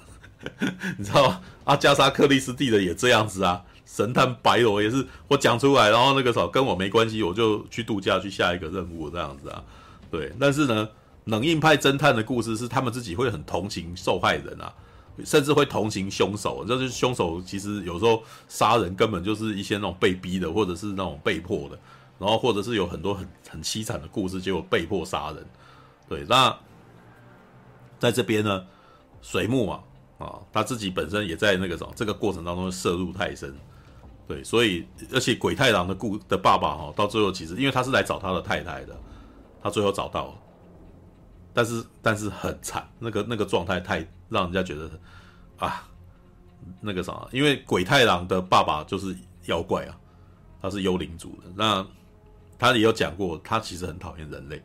(laughs) 你知道吗？阿加莎克里斯蒂的也这样子啊。神探白罗也是我讲出来，然后那个什么跟我没关系，我就去度假去下一个任务这样子啊。对，但是呢。冷硬派侦探的故事是他们自己会很同情受害人啊，甚至会同情凶手。就是凶手其实有时候杀人根本就是一些那种被逼的，或者是那种被迫的，然后或者是有很多很很凄惨的故事，结果被迫杀人。对，那在这边呢，水木啊啊，他自己本身也在那个什么这个过程当中涉入太深。对，所以而且鬼太郎的故的爸爸哈，到最后其实因为他是来找他的太太的，他最后找到了。但是但是很惨，那个那个状态太让人家觉得啊，那个啥，因为鬼太郎的爸爸就是妖怪啊，他是幽灵族的。那他也有讲过，他其实很讨厌人类，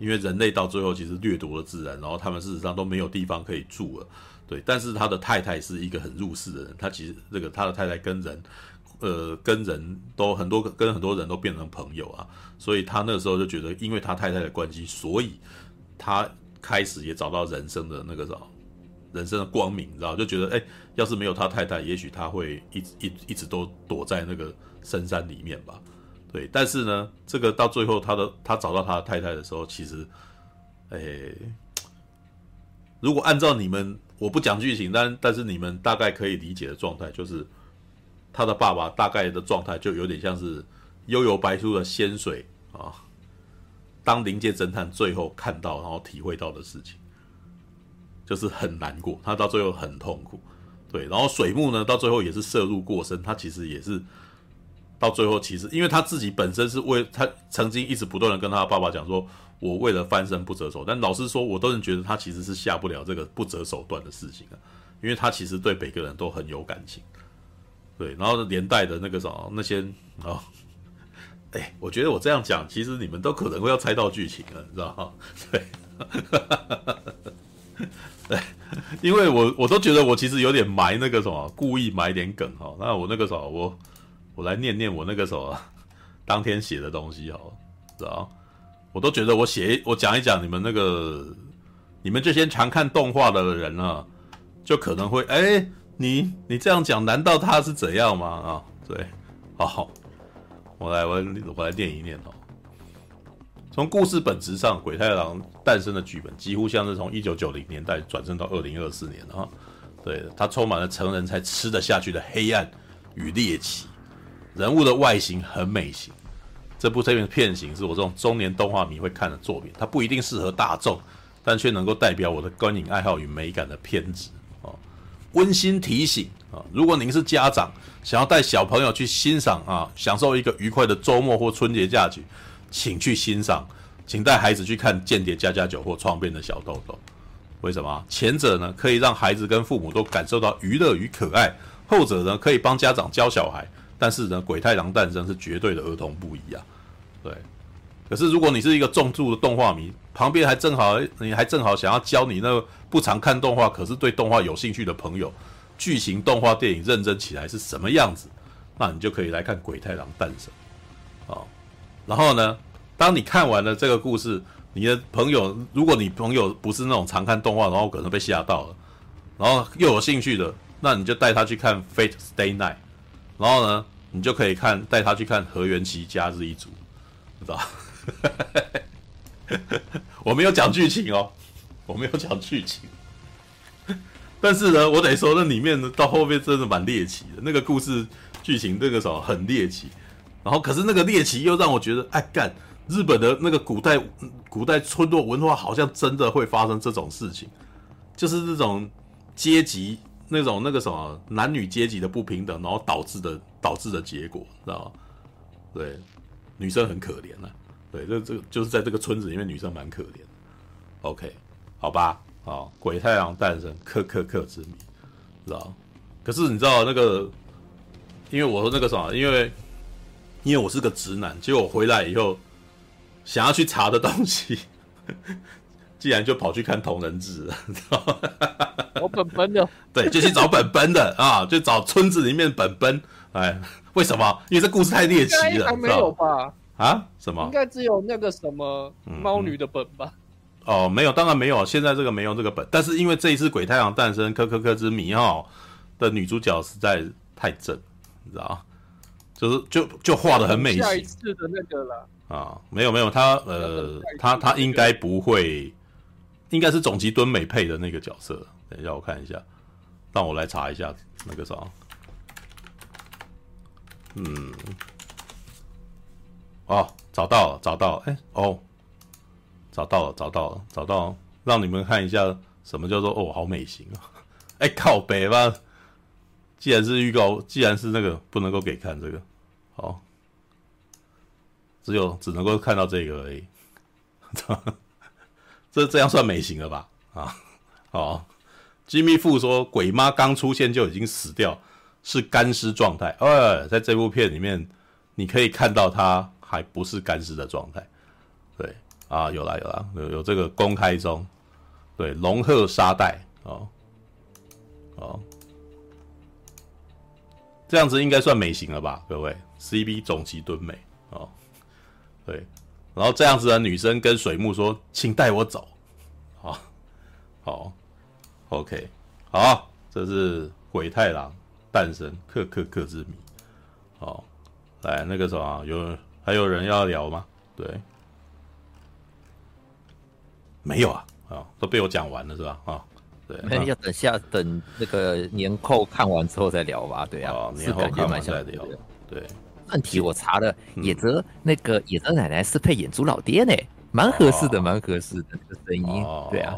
因为人类到最后其实掠夺了自然，然后他们事实上都没有地方可以住了。对，但是他的太太是一个很入世的人，他其实这个他的太太跟人，呃，跟人都很多跟很多人都变成朋友啊，所以他那时候就觉得，因为他太太的关系，所以。他开始也找到人生的那个什么，人生的光明，你知道，就觉得哎，要是没有他太太，也许他会一一一直都躲在那个深山里面吧。对，但是呢，这个到最后，他的他找到他的太太的时候，其实，哎，如果按照你们，我不讲剧情，但但是你们大概可以理解的状态，就是他的爸爸大概的状态就有点像是幽游白书的仙水啊。当灵界侦探最后看到，然后体会到的事情，就是很难过。他到最后很痛苦，对。然后水木呢，到最后也是涉入过深。他其实也是到最后，其实因为他自己本身是为他曾经一直不断的跟他爸爸讲说：“我为了翻身不择手。”但老实说，我都能觉得他其实是下不了这个不择手段的事情啊，因为他其实对每个人都很有感情。对，然后连带的那个什么那些哦，哎，我觉得我这样讲，其实你们都可能会要猜到剧情了，你知道吗？(laughs) 对，(laughs) 对，因为我我都觉得我其实有点埋那个什么，故意埋点梗哈。那我那个什么，我我来念念我那个什么当天写的东西哈，知道？我都觉得我写我讲一讲你们那个你们这些常看动画的人啊，就可能会哎。你你这样讲，难道他是怎样吗？啊，对，好好，我来我我来念一念哦。从故事本质上，《鬼太郎诞生》的剧本几乎像是从一九九零年代转生到二零二四年啊。对，它充满了成人才吃得下去的黑暗与猎奇，人物的外形很美型。这部这片片型是我这种中年动画迷会看的作品，它不一定适合大众，但却能够代表我的观影爱好与美感的偏执。温馨提醒啊，如果您是家长，想要带小朋友去欣赏啊，享受一个愉快的周末或春节假期，请去欣赏，请带孩子去看《间谍家家酒》或《创变的小豆豆》。为什么？前者呢，可以让孩子跟父母都感受到娱乐与可爱；后者呢，可以帮家长教小孩。但是呢，《鬼太郎诞生》是绝对的儿童不宜啊。对。可是如果你是一个重度的动画迷，旁边还正好，你还正好想要教你那个不常看动画，可是对动画有兴趣的朋友，剧情动画电影认真起来是什么样子？那你就可以来看《鬼太郎诞生》哦。然后呢，当你看完了这个故事，你的朋友，如果你朋友不是那种常看动画，然后可能被吓到了，然后又有兴趣的，那你就带他去看《Fate Stay Night》，然后呢，你就可以看带他去看《河原崎家日一族》，知道 (laughs) 我没有讲剧情哦，我没有讲剧情，但是呢，我得说那里面呢，到后面真的蛮猎奇的，那个故事剧情那个时候很猎奇，然后可是那个猎奇又让我觉得，哎干，日本的那个古代古代村落文化好像真的会发生这种事情，就是这种阶级那种那个什么男女阶级的不平等，然后导致的导致的结果，知道吗？对，女生很可怜啊。对，这这就是在这个村子里面，女生蛮可怜的。OK，好吧，好，鬼太郎诞生，克克克之谜，知道？可是你知道那个，因为我说那个什么，因为因为我是个直男，结果我回来以后想要去查的东西，(laughs) 既然就跑去看同人志了，知道？我本本的，(laughs) 对，就去找本本的啊，就找村子里面本本。哎，为什么？因为这故事太猎奇了，还没有吧？啊？什么？应该只有那个什么猫女的本吧？嗯嗯、哦，没有，当然没有。现在这个没有这个本，但是因为这一次《鬼太郎诞生》科科科之谜哈的女主角实在太正，你知道就是就就画的很美型。下一次的那个了啊？没有没有，他呃，他他应该不会，应该是总集敦美配的那个角色。等一下我看一下，让我来查一下那个啥。嗯。哦，找到了，找到了，哎，哦，找到了，找到了，找到了，让你们看一下什么叫做哦，好美型啊！(laughs) 哎，靠北吧，既然是预告，既然是那个不能够给看这个，好，只有只能够看到这个而已，(laughs) 这这样算美型了吧？啊，好，Jimmy 父说鬼妈刚出现就已经死掉，是干尸状态，哎，在这部片里面你可以看到他。还不是干尸的状态，啊，有啦有啦，有有这个公开中，对龙鹤沙袋哦哦，这样子应该算美型了吧，各位，CB 总吉敦美哦，对，然后这样子的女生跟水木说，请带我走，好，好，OK，好，这是鬼太郎诞生，克克克之谜，好，来那个什么有。还有人要聊吗？对，没有啊，啊，都被我讲完了是吧？啊，对，那要等下等那个年后看完之后再聊吧。对啊，哦、年后看完再聊。对，问题我查了，野泽、嗯、那个野泽奶奶是配眼珠老爹呢，蛮合适的，蛮、哦、合适的这个声音。哦、对啊，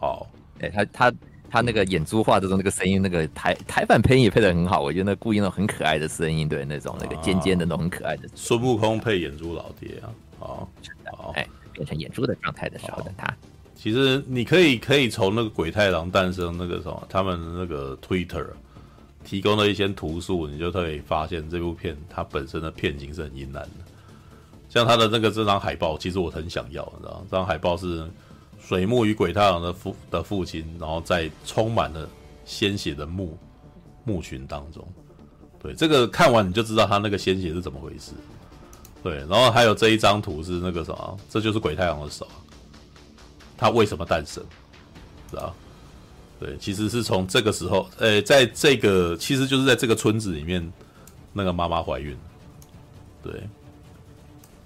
好，哎，他他。他那个眼珠画的那个声音，那个台台版配音也配的很好，我觉得那故意那种很可爱的声音，对那种那个尖尖的那种很可爱的。孙悟空配眼珠老爹啊，好，好，哎，变成眼珠的状态的时候的他。其实你可以可以从那个鬼太郎诞生那个什么，他们那个 Twitter 提供的一些图素，你就可以发现这部片它本身的片情是很阴暗的。像他的那个这张海报，其实我很想要，你知道吗？这张海报是水木与鬼太郎的父的父亲，然后在充满了鲜血的墓墓群当中。对，这个看完你就知道他那个鲜血是怎么回事。对，然后还有这一张图是那个什么，这就是鬼太郎的手，他为什么诞生？知道？对，其实是从这个时候，呃，在这个其实就是在这个村子里面，那个妈妈怀孕。对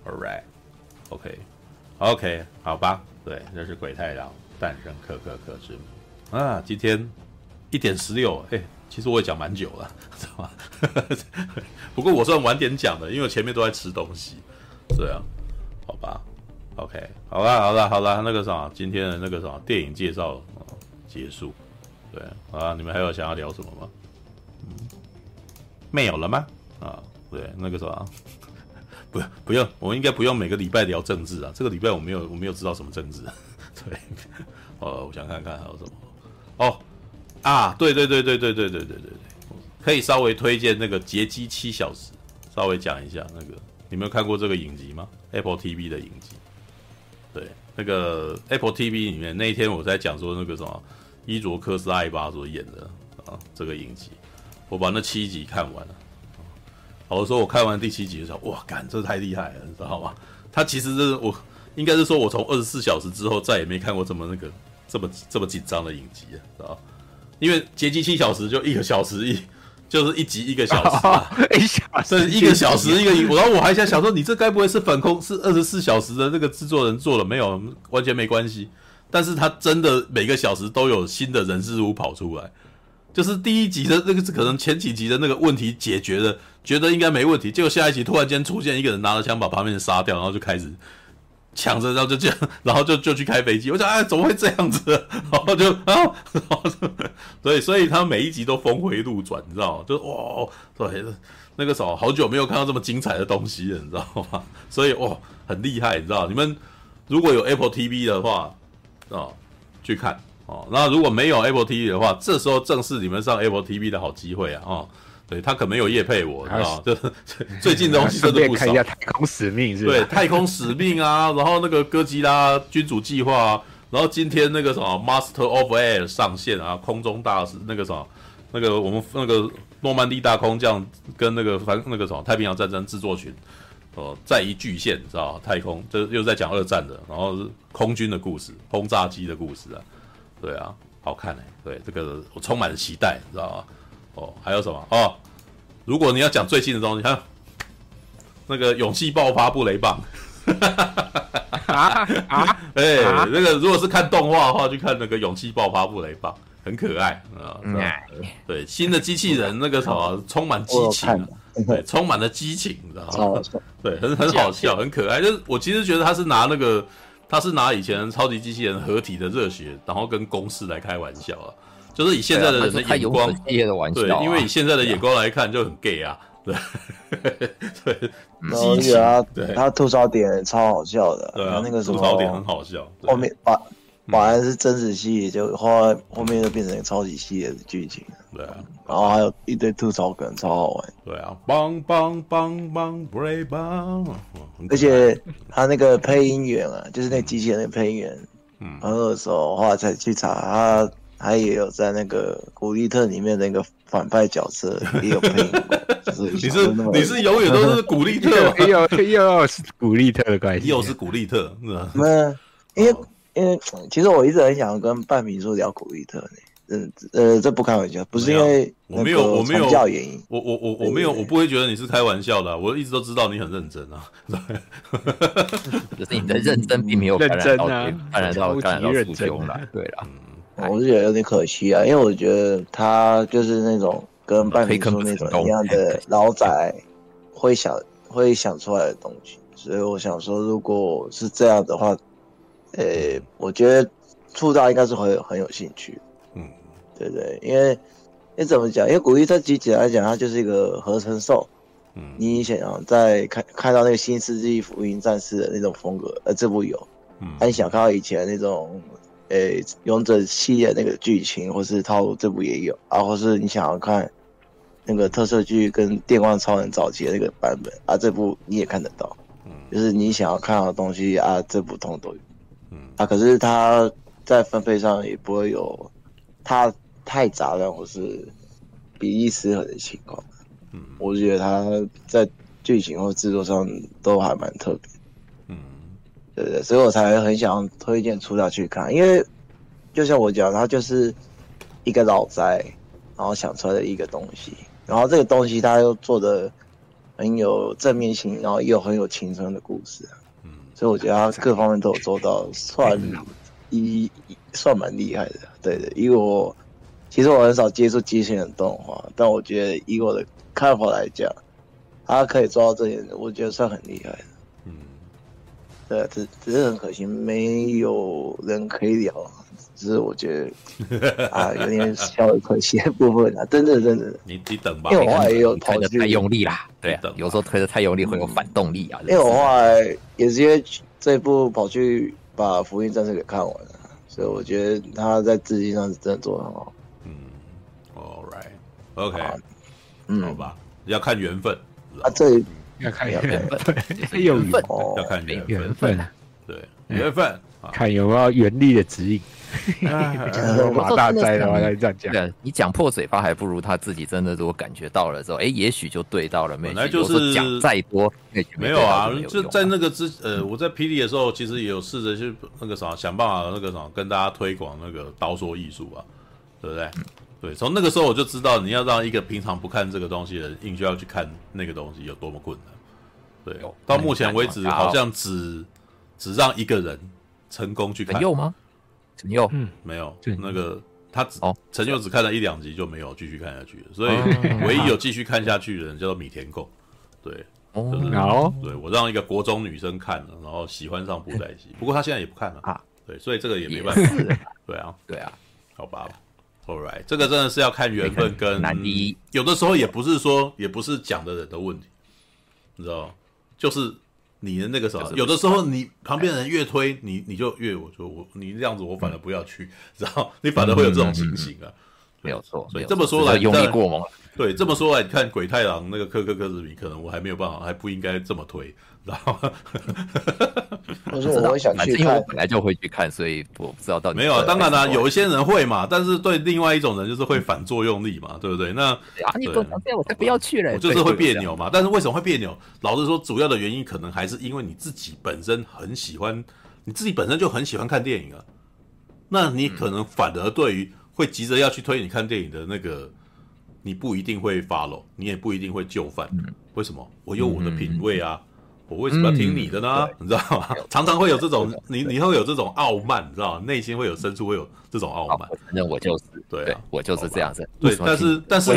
，All right，OK，OK，好吧，对，这是鬼太郎诞生可可可之啊。今天一点十六，哎，其实我也讲蛮久了，(laughs) 知道吗？(laughs) 不过我算晚点讲的，因为我前面都在吃东西。对啊，好吧，OK，好了，好了，好了，那个啥，今天的那个啥电影介绍。结束，对啊，你们还有想要聊什么吗？嗯，没有了吗？啊，对，那个什么，(laughs) 不，不用，我们应该不用每个礼拜聊政治啊。这个礼拜我没有，我没有知道什么政治。对，呃，我想看看还有什么。哦，啊，对对对对对对对对对对，可以稍微推荐那个《劫机七小时》，稍微讲一下那个，你们有看过这个影集吗？Apple TV 的影集，对，那个 Apple TV 里面那一天我在讲说那个什么。伊卓克斯艾巴所演的啊，这个影集，我把那七集看完了。我说我看完第七集的时候，哇，干，这太厉害了，你知道吗？他其实是我应该是说，我从二十四小时之后再也没看过这么那个这么这么紧张的影集了，知道？因为劫机七小时就一个小时一，就是一集一个小时，啊，一小时一个小时一个，然后我还想想说，你这该不会是反空是二十四小时的那个制作人做了没有？完全没关系。但是他真的每个小时都有新的人事物跑出来，就是第一集的那个可能前几集的那个问题解决了，觉得应该没问题，结果下一集突然间出现一个人拿着枪把旁边人杀掉，然后就开始抢着，然后就这样，然后就就去开飞机。我想，哎，怎么会这样子？(laughs) 然后就啊，然后对，所以他每一集都峰回路转，你知道吗？就哇，对，那个时候好久没有看到这么精彩的东西了，你知道吗？(laughs) 所以哇，很厉害，你知道？你们如果有 Apple TV 的话。哦，去看哦。那如果没有 Apple TV 的话，这时候正是你们上 Apple TV 的好机会啊！哦，对他可没有业配我，知道就最近东西真的不少。(laughs) 看一下太空使命是吧？对，太空使命啊，然后那个哥吉拉君主计划啊，然后今天那个什么 Master of Air 上线啊，空中大使那个什么，那个我们那个诺曼底大空降跟那个反那个什么太平洋战争制作群。哦，再一巨献，知道太空，这又在讲二战的，然后是空军的故事，轰炸机的故事啊，对啊，好看哎，对这个我充满了期待，你知道吗？哦，还有什么哦？如果你要讲最近的东西，看那个勇气爆发布雷棒，啊 (laughs) 啊，哎，那个如果是看动画的话，就看那个勇气爆发布雷棒，很可爱啊，对，新的机器人那个什么充满激情。对，充满了激情，你知道吗？对，很很好笑，很可爱。就是我其实觉得他是拿那个，他是拿以前超级机器人合体的热血，然后跟公式来开玩笑啊。就是以现在的人的眼光，对，因为以现在的眼光来看就很 gay 啊。对，(laughs) 对，激情啊，对，他吐槽点超好笑的，对啊，那个吐槽点很好笑。后面把。本来是真实系，就后来后面就变成超级系列的剧情。对啊，然后还有一堆吐槽梗，超好玩。对啊，棒棒棒棒，Brave 棒。而且他那个配音员啊，就是那机器人的配音员，嗯，很耳熟。后来才去查，他他也有在那个古力特里面的那个反派角色也有配音。(laughs) 就是你是你是永远都是古力特，(laughs) 又又是古力特的关系，又是古力特，是吧？那因为。因为其实我一直很想跟半米叔聊古力特呢，嗯呃，这不开玩笑，不是因为我没有我没有教原因，我我我我没有，我不会觉得你是开玩笑的，我一直都知道你很认真啊，(laughs) 可是你的认真并没有感染到，感染到感染到初衷了，对了，我是觉得有点可惜啊，因为我觉得他就是那种跟半米叔那种一样的老仔会想会想出来的东西，所以我想说，如果是这样的话。呃、欸，我觉得触到应该是会很有兴趣，嗯，对对？因为你怎么讲？因为古力特机器来讲，它就是一个合成兽，嗯，你想要在看看到那个新世纪福音战士的那种风格，呃，这部有，嗯，你想看到以前那种，呃、欸，勇者系列那个剧情或是套路，这部也有啊，或是你想要看那个特色剧跟电光超人早期的那个版本啊，这部你也看得到，嗯就是你想要看到的东西啊，这部通都有嗯啊。可是它在分配上也不会有它太杂乱或是比例失衡的情况。嗯我觉得它在剧情或制作上都还蛮特别。嗯对对，所以我才很想推荐出道去看，因为就像我讲，它就是一个老宅，然后想出来的一个东西，然后这个东西它又做的很有正面性，然后又很有青春的故事，嗯所以我觉得它各方面都有做到，算一算蛮厉害的。对的，因为我其实我很少接触机器人动画，但我觉得以我的看法来讲，他可以做到这点，我觉得算很厉害的。嗯，对，只只是很可惜，没有人可以聊，只是我觉得啊，有点小的可惜的部分啊，真的真的，你你等吧因，为我后来也有推的太用力啦，对啊，有时候推的太用力会有反动力啊。因为我后来也是因为这一部跑去把《福音战士》给看完了，所以我觉得他在资金上是真的做的很好。嗯，All right，OK，嗯好嗯，吧，要看缘分，啊，这里要看要缘看分，有缘分哦要，看缘缘分，分，对，缘分啊，看有没有原力的指引。(laughs) 哎马大灾的话，再这样讲。你讲破嘴巴还不如他自己真的如果感觉到了之后，哎，也许就对到了。本来就是讲再多，没有啊就在那个之呃，我在霹雳的时候，其实也有试着去那个啥，想办法那个啥，跟大家推广那个刀说艺术啊，对不对？对，从那个时候我就知道，你要让一个平常不看这个东西的人，硬就要去看那个东西，有多么困难。对有，到目前为止，好像只只让一个人成功去看陈，佑吗？陈佑，嗯，没有对那个他只哦陈佑只看了一两集就没有继续看下去了，所以哦 (laughs) 唯一有继续看下去的人叫做米田共，对。哦就是然后对我让一个国中女生看了，然后喜欢上布袋戏，不过她现在也不看了啊。对，所以这个也没办法。对啊，对啊，好吧 right，这个真的是要看缘分 (laughs) 跟难题有的时候也不是说，也不是讲的人的问题，你知道？就是你的那个什么，有的时候你旁边人越推你，你就越我说我你这样子，我反而不要去，知道？你反而会有这种情形啊。没有错。所以这么说来这个用力过猛。对，这么说来，你看鬼太郎那个科科科子比，可能我还没有办法，还不应该这么推，(laughs) 知道吗？我说我会想去看因为我，本来就会去看，所以我不知道到底没有啊，当然啦、啦，有一些人会嘛，但是对另外一种人就是会反作用力嘛，对不对？那啊，你不能这样，我才不要去嘞，我就是会别扭。嘛。但是为什么会别扭？老实说，主要的原因可能还是因为你自己本身很喜欢，你自己本身就很喜欢看电影啊。那你可能反而对于会急着要去推你看电影的那个，你不一定会 follow，你也不一定会就范。为什么？我有我的品味啊。我为什么要听你的呢？你知道吗？常常会有这种，你你会有这种傲慢，你知道吗？内心会有深处会有这种傲慢。那我就是，对啊我就是这样子。对但是但是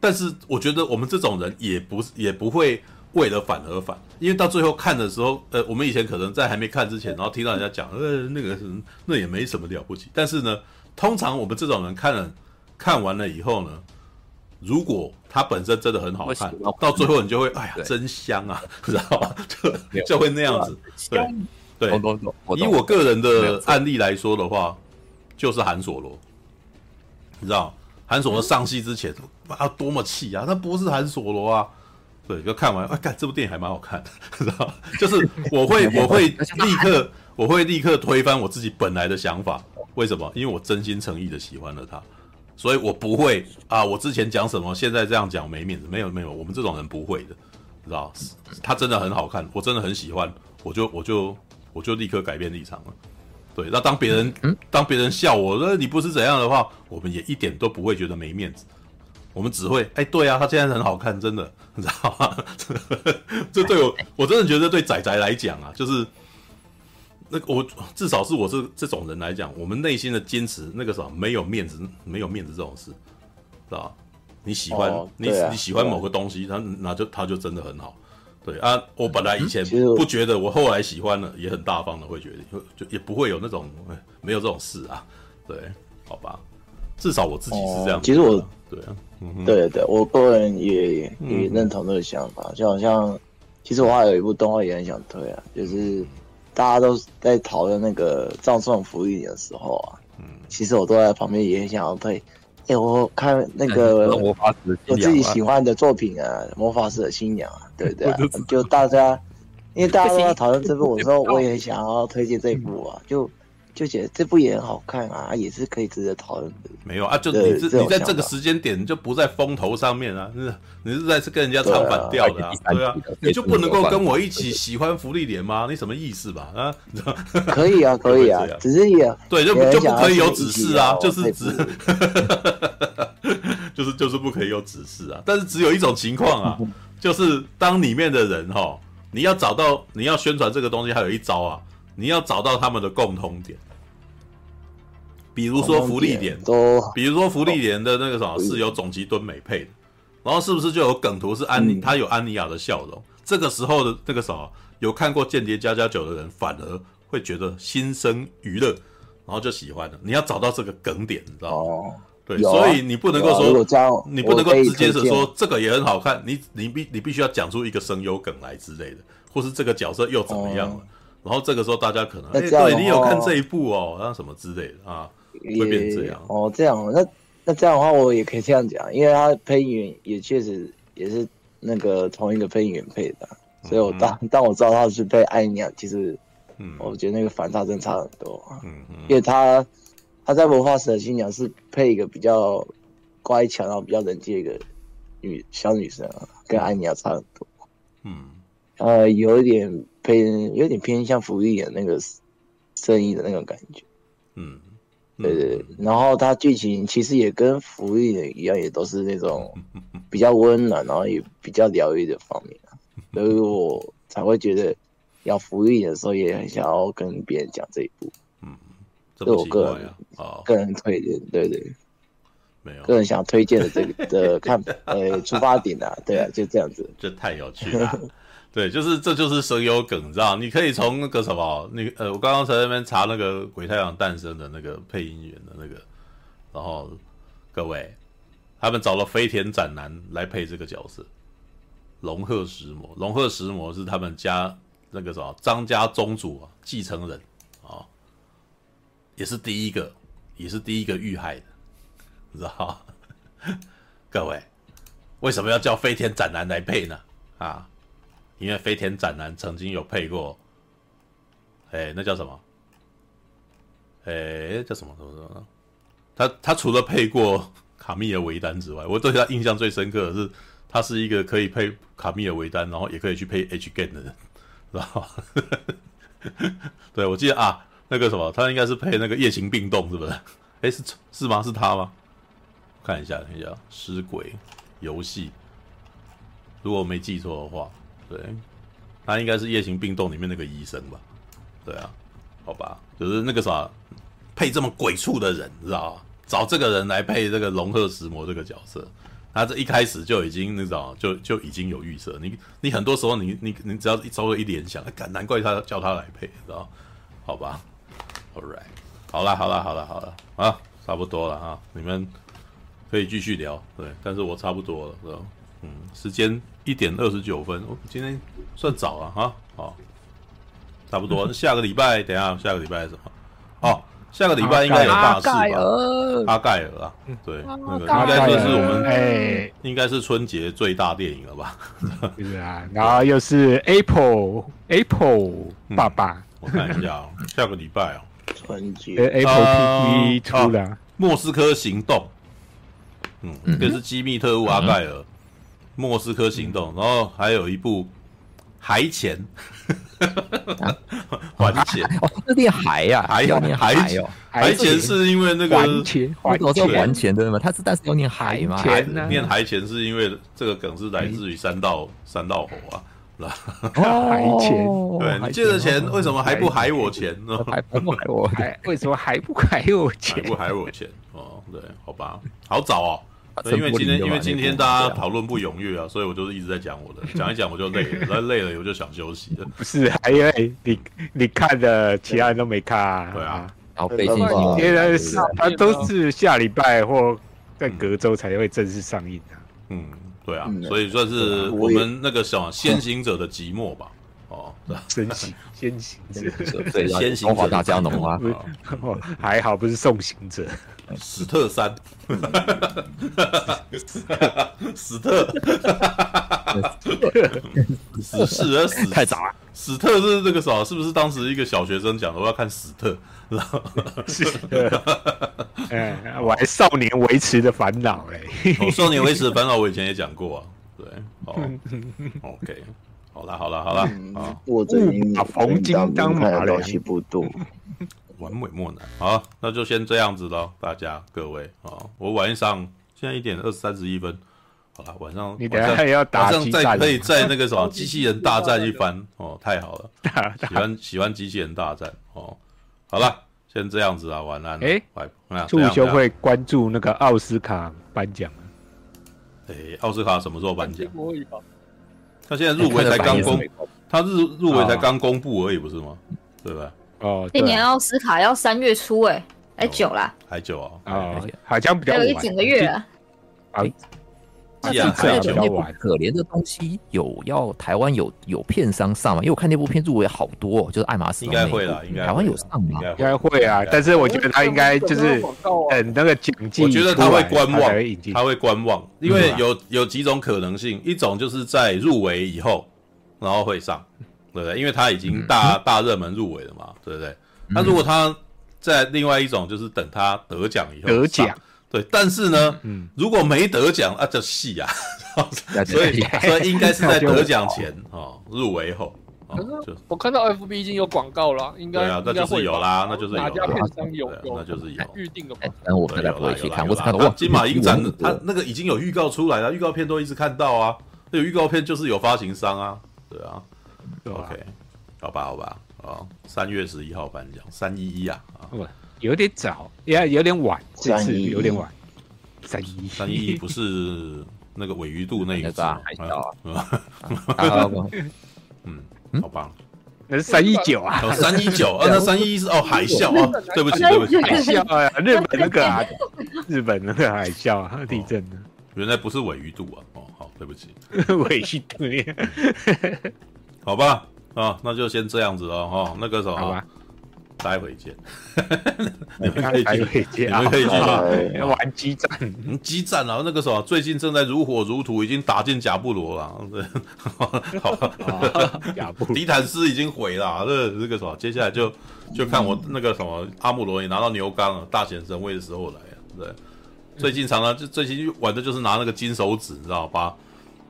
但是我觉得我们这种人也不也不会为了反而反，因为到最后看的时候，呃，我们以前可能在还没看之前，然后听到人家讲，呃，那个是那也没什么了不起。但是呢，通常我们这种人看了看完了以后呢，如果它本身真的很好看到最后你就会，哎呀，真香啊，(laughs) 知道吧？(laughs) 就就会那样子，对对。以我个人的案例来说的话，就是韩索罗，你知道，韩索罗上戏之前，啊，多么气啊！他不是韩索罗啊，对，就看完，哎，看，这部电影还蛮好看的，(laughs) 知道，就是我会，我会立刻，我会立刻推翻我自己本来的想法。为什么？因为我真心诚意的喜欢了他，所以我不会啊，我之前讲什么，现在这样讲没面子，没有没有，我们这种人不会的，知道，他真的很好看，我真的很喜欢，我就我就我就立刻改变立场了。对，那当别人、嗯当别人笑我说你不是怎样的话，我们也一点都不会觉得没面子，我们只会哎，对啊，他现在很好看，真的，你知道吗？(laughs) 这对我我真的觉得对仔仔来讲啊，就是那我至少是我这这种人来讲，我们内心的坚持那个什么没有面子，没有面子这种事，知道吧？你喜欢、哦你、你喜欢某个东西，他那就他就真的很好。对啊，我本来以前不觉得，我后来喜欢了，也很大方的会觉得，就也不会有那种哎没有这种事啊。对，好吧，至少我自己是这样、哦其实我对啊，嗯，对对，我个人也也认同这个想法，就好像其实我还有一部动画也很想推啊，就是大家都在讨论那个葬送福利的时候啊，嗯。其实我都在旁边也很想要推，哎、欸，我看那个 (laughs) 魔法师我自己喜欢的作品啊，《魔法师的新娘》啊，对不对、(laughs) 啊？就大家，因为大家都在讨论这部，(laughs) 我说我也想要推荐这部啊，就就觉得这部也很好看啊，也是可以值得讨论的。没有啊，就你这你在这个时间点就不在风头上面啊，是你是在是跟人家唱反调的啊，对啊，你就不能够跟我一起喜欢福利莲吗？你什么意思吧？啊，(laughs) 可以啊，可以啊，只是也对，就就不可以有指示啊，就是指，(laughs) 就是就是不可以有指示啊。但是只有一种情况啊，就是当里面的人哈，你要找到你要宣传这个东西，还有一招啊，你要找到他们的共通点。比如说福利点，比如说福利点的那个什么是由总集敦美配的，然后是不是就有梗图是安妮，他有安妮亚的笑容？这个时候的那个什么有看过《间谍家家酒》的人，反而会觉得心生娱乐，然后就喜欢了。你要找到这个梗点，你知道吗？对，所以你不能够说，你不能够直接是说这个也很好看，你你必你必须要讲出一个声优梗来之类的，或是这个角色又怎么样了？然后这个时候大家可能，哎，对你有看这一部哦，然后什么之类的啊。会变这样。哦，这样那那这样的话，我也可以这样讲，因为他配音员也确实也是那个同一个配音员配的，所以我当当我知道他是配艾尼亚，其实，嗯，我觉得那个反差真差很多，嗯嗯，因为他他在魔法使的新娘是配一个比较乖巧然后比较冷静的一个女小女生，啊跟艾尼亚差很多，嗯，呃，有一点偏有点偏向福利的那个声音的那种感觉，嗯。对对对，然后它剧情其实也跟福利的一样，也都是那种比较温暖，然后也比较疗愈的方面，所以我才会觉得要芙莉莲的时候，也很想要跟别人讲这一部。嗯，这我个人啊，个人推荐，对对，没有个人想推荐的这个的看 (laughs) 呃出发点啊，对啊，就这样子，这太有趣了。对，就是这就是声优梗，你知道？你可以从那个什么，那呃，我刚刚在那边查那个《鬼太阳诞生》的那个配音员的那个，然后各位，他们找了飞田展男来配这个角色，龙鹤石魔，龙鹤石魔是他们家那个什么张家宗主啊继承人啊、也是第一个，也是第一个遇害的，你知道？(laughs) 各位，为什么要叫飞田展男来配呢？啊？因为飞田展男曾经有配过，哎，那叫什么？哎，叫什么什么什么？他他除了配过卡密尔维丹之外，我对他印象最深刻的是，他是一个可以配卡密尔维丹，然后也可以去配 H game 的人，(laughs) 知道吗？对，我记得啊，那个什么，他应该是配那个夜行病动，是不是？哎，是是吗？是他吗？看一下，看一下，尸鬼游戏，如果我没记错的话。对，他应该是《夜行病动》里面那个医生吧？对啊，好吧，就是那个啥，配这么鬼畜的人，你知道吗？找这个人来配这个龙鹤石魔这个角色，他这一开始就已经，你知道，就就已经有预设。你你很多时候你，你你只要稍微一联想，哎，难怪他叫他来配，知道？好吧，All right，好了好了好了好了啊，差不多了啊，你们可以继续聊，对，但是我差不多了，知道？嗯，时间一点二十九分，我今天算早了哈，好，差不多。(laughs) 下个礼拜，等一下，下个礼拜是什么？哦，下个礼拜应该有大事吧？阿盖尔。啊，对，那个应该就是我们哎，应该是春节最大电影了吧？(laughs) 是啊，然后又是 Apple Apple 爸爸，我看一下，哦 (laughs) 下个礼拜哦，春节。Apple TV 出了《莫斯科行动》，嗯，这是机密特务阿盖尔。莫斯科行动，然后还有一部还钱，还钱，哦，这念还呀，还要念还哦，还钱是因为那个还钱，还钱，还钱对吗？他是但是要念还吗？念还钱是因为这个梗是来自于三道三道猴啊，是吧？还钱，对你借的钱为什么还不还我钱呢？还不还我？为什么还不 (laughs) 还我钱？还不还我钱？哦，对，好吧，好早哦。因为今天，因为今天大家讨论不踊跃啊，所以我就是一直在讲我的，(laughs) 讲一讲我就累了，那累了我就想休息了。不是，还因为你你看的，其他人都没看。啊对啊，然后北京今天是它都是下礼拜或在隔周才会正式上映的。嗯，对啊，所以算是我们那个什么先行者的寂寞吧。哦，先行先行者，对，先行者中华大家农啊，哦还好不是送行者，史特三，史特，史是而史太早了。史特是这个啥？是不是当时一个小学生讲的？我要看史特，然后是的，(laughs) 哎，我还少年维持的烦恼嘞。我少年维持的烦恼，我以前也讲过啊。对，哦，OK，好啦，好啦，好啦，啊，我这把黄金当马东西不多，(laughs) 完美莫难。好，那就先这样子喽，大家各位啊，我晚上现在一点二三十一分。好了，晚上你等下还要打，晚上再可以在那个什么机器人大战一番。哦，太好了，喜欢喜欢机器人大战。哦。好了，先这样子啊，晚安。哎，促修会关注那个奥斯卡颁奖。哎，奥斯卡什么时候颁奖？他现在入围才刚公，他入入围才刚公布而已，不是吗？对吧？哦，今年奥斯卡要三月初，哎，还久啦，还久啊，啊，好像比较有一整个月啊。这可怜那部可怜的东西有要台湾有有片商上吗？因为我看那部片入围好多，就是爱马仕，应该会了，应该台湾有上吗？应该会啊，但是我觉得他应该就是等那个奖季，我觉得他会观望，他会观望，因为有有几种可能性，一种就是在入围以后，然后会上，对不对？因为他已经大大热门入围了嘛，对不对？那如果他在另外一种，就是等他得奖以后得奖。对，但是呢，嗯，如果没得奖啊，就戏啊，(laughs) 所以所以应该是在得奖前哦，入围后。可是我看到 FB 已经有广告了，应该对啊，那就是有啦，那就是有，哪家片商有，那就是有。预定的。但我现在不会去看，我只看到金马影展，他那个已经有预告出来了，预告片都一直看到啊，那个预告片就是有发行商啊，对啊，OK，好吧，好吧，啊，三月十一号颁奖，三一一啊，啊。有点早，也有点晚，这次有点晚。三一。三一不是那个尾鱼度那一个海啸 (laughs) 嗯，好吧，那是三一九啊，三一九啊，那三一一是哦海啸啊，对不起对不起，海啸啊，日本那个啊，日本那个海啸啊，地震的，原来不是尾鱼肚啊，哦好，对不起，(laughs) 尾鱼肚，好吧，啊，那就先这样子了哈，那个什么，好吧。待会见，(laughs) 你们可以去，你们可以去玩激战，(laughs) 激战啊！那个什么，最近正在如火如荼，已经打进贾布罗了。(laughs) 对，好，贾布迪坦斯已经毁了。这这个什么，接下来就就看我那个什么阿姆罗也拿到牛钢了，大显神威的时候来了。对，最近常常就最近玩的就是拿那个金手指，你知道把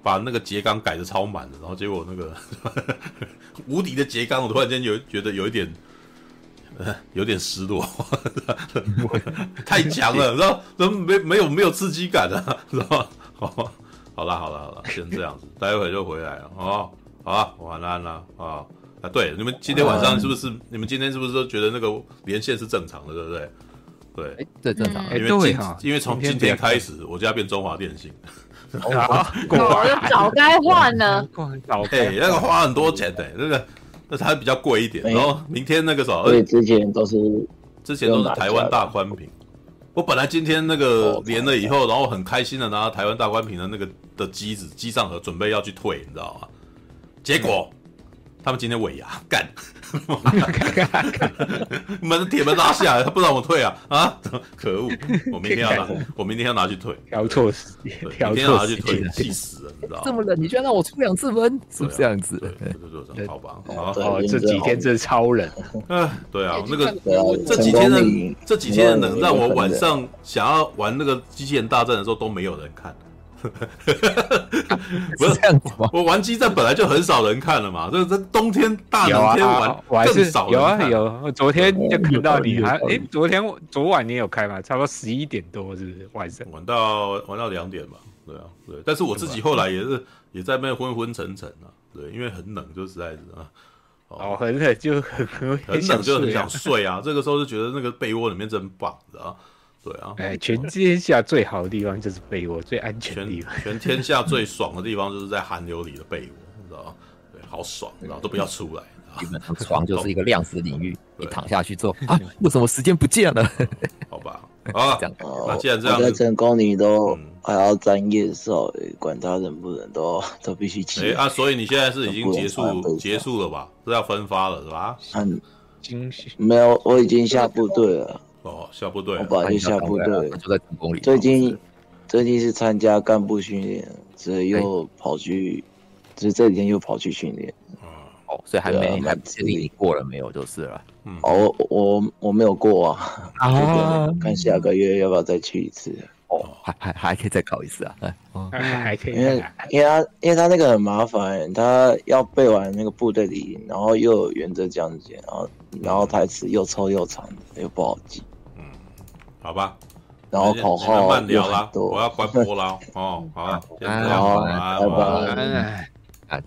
把那个櫛钢改的超满的，然后结果那个无敌的櫛钢，我突然间有觉得有一点。有点失落，(laughs) 太强了，然后怎么没没有没有刺激感啊，知道吗？好，好了好了好了，先这样子，待会就回来了，哦，好啊，晚安了啊啊，对，你们今天晚上是不是？你们今天是不是都觉得那个连线是正常的，对不对？对，这正常，因为因为从今天开始，我家变中华电信，(laughs) 哦，(laughs) 早该换了，早哎，那个花很多钱的，那个。那它比较贵一点，然后明天那个什么，对，之前都是之前都是台湾大宽屏。我本来今天那个 (laughs) 连了以后，然后很开心的拿到台湾大宽屏的那个的机子机上盒，准备要去退，你知道吗？结果他们今天尾牙 (laughs) 干，门铁门拉下来，他不让我退啊啊！(laughs) 可恶！我明天要拿，(laughs) 我明天要拿去退，挑错时间，明天要拿去退，气死了，你知道吗？这么冷，你居然让我出两次门，是不是这样子？对，好吧，哦，这几天真的超冷。嗯，对啊，那个这几天的这几天的冷，让我晚上想要玩那个机器人大战的时候都没有人看。(laughs) 不是这样子吗？我玩机战本来就很少人看了嘛，这这冬天大冷天玩更少。有啊有，昨天就看到你还哎，昨天昨晚你有开吗？差不多十一点多是不是晚上？玩到玩到两点吧，对啊对。但是我自己后来也是也在那边昏昏沉沉啊，对，因为很冷，就实在是啊。哦，很冷就很很冷就很想睡啊。这个时候就觉得那个被窝里面真棒，知道对啊，哎，全天下最好的地方就是被窝，最安全的地方。全天下最爽的地方就是在寒流里的被窝，你知道吗？对，好爽，然后都不要出来。基本上床就是一个量子领域，你躺下去做啊，为什么时间不见了？(laughs) 好吧，啊，那既然这样，在成功你都还要沾夜哨，管他能不能都 (laughs) 都必须起。哎啊，所以你现在是已经结束结束了吧？是要分发了是吧？嗯，惊喜没有，我已经下部队了。哦，下部队，我本来就下部队，就在成功里。最近最近是参加干部训练，所以又跑去，就是这几天又跑去训练。哦，所以还没还确定你过了没有就是了。嗯，哦，我我我没有过啊，啊，(laughs) 看下个月要不要再去一次。哦，还还还可以再考一次啊？还 (laughs) 还可以，因为因为他因为他那个很麻烦，他要背完那个部队礼，然后又有原则讲解，然后然后台词又臭又长，又不好记。嗯，好吧。然后口号慢聊啦，我要关播了。哦，(laughs) 好了，先这样，好，拜拜。啊。